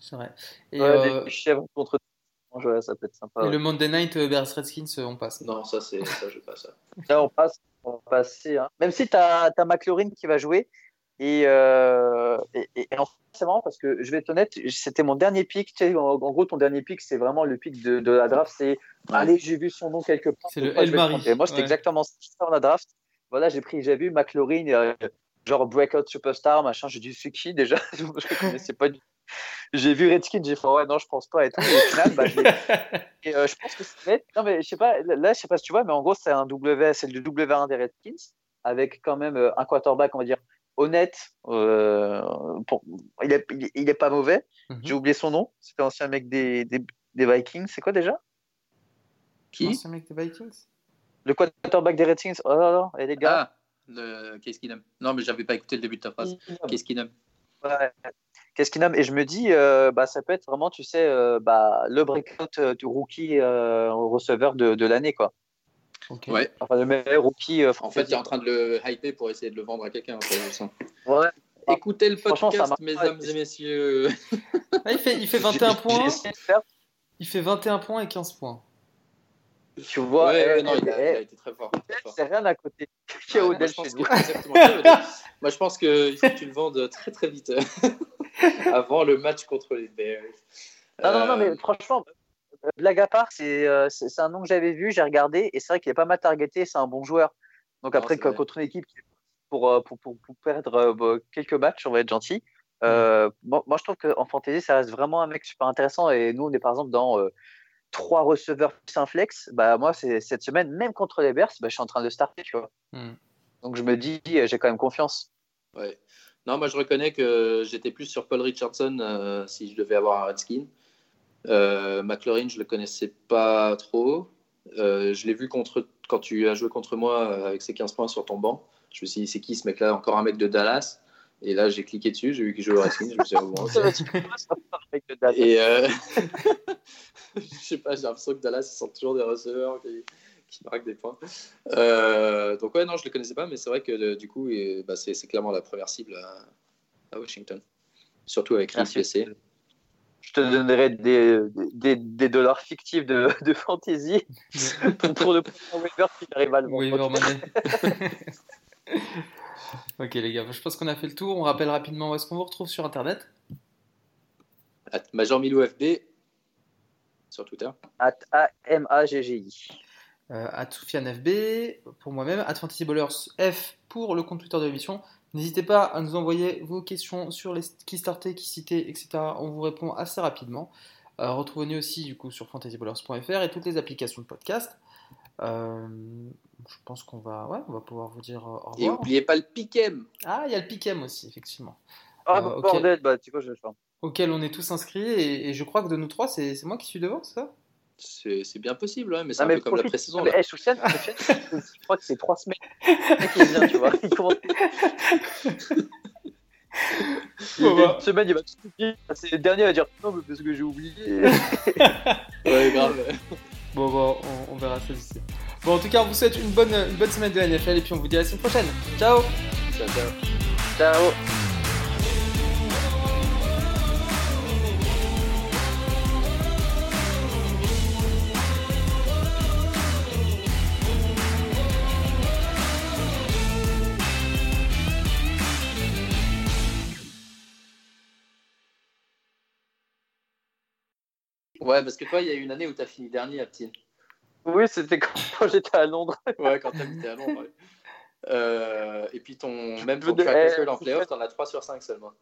c'est vrai. Et, Ouais, euh, les chèvres contre ouais, ça peut être sympa. et ouais. le Monday Night euh, Bears Redskins, euh, on passe. Non, ça, c'est ça, je passe. ça. Là, on passe, on va passer. hein. Même si tu as, McLaurin qui va jouer. Et, euh, et, et- et en fait, c'est marrant parce que je vais être honnête, c'était mon dernier pick. Tu sais, en, en gros, ton dernier pick, c'est vraiment le pick de, de la draft. C'est allez, j'ai vu son nom quelque part. C'est le El Mari. Moi, c'était Ouais. exactement ça dans la draft. Voilà, j'ai pris, j'ai vu McLaurin, euh, genre breakout superstar, machin. J'ai dit, c'est qui déjà? Je ne connaissais pas du J'ai vu Redskins, j'ai fait, ouais, non, je pense pas et tout. Et au final, bah, je l'ai et, euh, je pense que c'est. Non, mais je sais pas, là, je sais pas si tu vois, mais en gros, c'est un W, c'est le W1 des Redskins, avec quand même euh, un quarterback, on va dire, honnête. euh, pour- il, est, il, est, il est pas mauvais. Mhm. J'ai oublié son nom. C'était l'ancien mec des, des, des Vikings. C'est quoi déjà? Qui? Ancien mec des Vikings? Le quarterback des Redskins. Oh là là, et les gars. Ah, le... qu'est-ce qu'il aime Non, mais j'avais pas écouté le début de ta phrase. Qu'est-ce qu'il aime Ouais. Qu'est-ce qu'il nomme? Et je me dis, euh, bah, ça peut être vraiment, tu sais, euh, bah, le breakout euh, du rookie euh, receveur de, de l'année, quoi. Ok. Ouais. Enfin, le meilleur rookie. euh, En fait, il est en train de le hyper pour essayer de le vendre à quelqu'un. Ouais. Écoutez le podcast, mesdames et messieurs. Ah, il, fait, il fait J'ai- 21 j'ai points. Il fait 21 points et 15 points. Tu vois, ouais, eh, non, il, a, eh, il a été très fort. très fort. c'est rien à côté. Ouais, moi, je pense que-. Moi, je pense qu'il faut que tu le vendes très très vite avant le match contre les Bears. Non, non, non, Euh, mais franchement, euh, blague à part, c'est euh, c'est un nom que j'avais vu, j'ai regardé, et c'est vrai qu'il est pas mal targeté, c'est un bon joueur. Donc Non, après, contre une équipe qui est pour, euh, pour, pour, pour perdre euh, bah, quelques matchs, on va être gentil. Euh, bon, moi, je trouve qu'en fantasy, ça reste vraiment un mec super intéressant. Et nous, on est par exemple dans euh, trois receveurs plus un flex. Bah, moi, cette semaine, même contre les Bears, bah, je suis en train de starter, tu vois. Hmm. Donc je me dis, euh, j'ai quand même confiance. Ouais. Non, moi je reconnais que j'étais plus sur Paul Richardson euh, si je devais avoir un Redskin. Euh, McLaurin, je le connaissais pas trop. Euh, je l'ai vu contre, quand tu as joué contre moi euh, avec ses 15 points sur ton banc. Je me suis dit, c'est qui ce mec-là? Encore un mec de Dallas. Et là, j'ai cliqué dessus, j'ai vu qu'il jouait au Redskins. Je me suis dit, bon. Et euh, je sais pas, j'ai l'impression que Dallas, ils sont toujours des receveurs qui, qui marquent des points. Euh, donc, ouais, non, je le connaissais pas, mais c'est vrai que euh, du coup, bah, c'est c'est clairement la première cible à, à Washington. Surtout avec blessé. Je te donnerai des, des, des dollars fictifs de, de fantasy pour le prochain waiver qui arrive à le vendre. Ok les gars, je pense qu'on a fait le tour. On rappelle rapidement où est-ce qu'on vous retrouve sur Internet. At Major Milou FB sur Twitter. At A-M-A-G-G-I. Euh, at FB pour moi-même, at Ballers F pour le compte Twitter de l'émission. N'hésitez pas à nous envoyer vos questions sur les qui starter, qui citer, etc. On vous répond assez rapidement. Euh, Retrouvez-nous aussi du coup sur fantasyballers.fr et toutes les applications de podcast. Euh, je pense qu'on va, ouais, on va pouvoir vous dire au revoir. Et n'oubliez pas le Pikem. Ah, il y a le Pikem aussi, effectivement. Ah, euh, bordel, bah, tu vois, je vais le faire. Auquel on est tous inscrits et, je crois que de nous trois, c'est moi qui suis devant, c'est ça? C'est bien possible, ouais, mais c'est un peu comme la pré-saison. Mais, hey, Soufiane, je crois que c'est trois semaines qu'il vient, tu vois. Il commence. Bon, bah. Une semaine, il va tout oublier. C'est le dernier à dire non, mais parce que j'ai oublié. ouais, grave. Bon, bon, on, on verra ça d'ici. Bon, en tout cas, on vous souhaite une bonne, une bonne semaine de NFL et puis on vous dit à la semaine prochaine. Ciao Ciao, ciao. Ciao Ouais, parce que toi, il y a eu une année où tu as fini dernier à Ptine. Oui, c'était quand, j'étais à Londres. ouais, quand tu habitais à Londres. Euh, et puis, ton, même ton track record en playoff, tu en as 3 sur 5 seulement.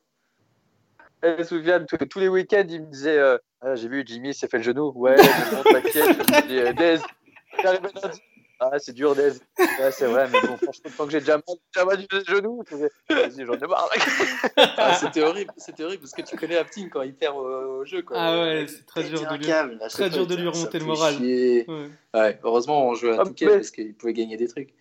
Je me souviens, tous les week-ends, il me disait euh, ah, J'ai vu Jimmy s'est fait le genou. Ouais, je monte la pièce. Je me dis euh. Ah, c'est dur. Ouais, c'est vrai, mais bon, franchement, tant que j'ai déjà mal, déjà mal du genou, vas-y, j'en ai marre. ah, c'était horrible, c'était horrible parce que tu connais Aptine quand il perd au, jeu. Quoi. Ah ouais, c'est très dur de lui, très dur de lui remonter le moral. Ouais. ouais. heureusement, on jouait à ah, Touquet parce qu'il pouvait gagner des trucs.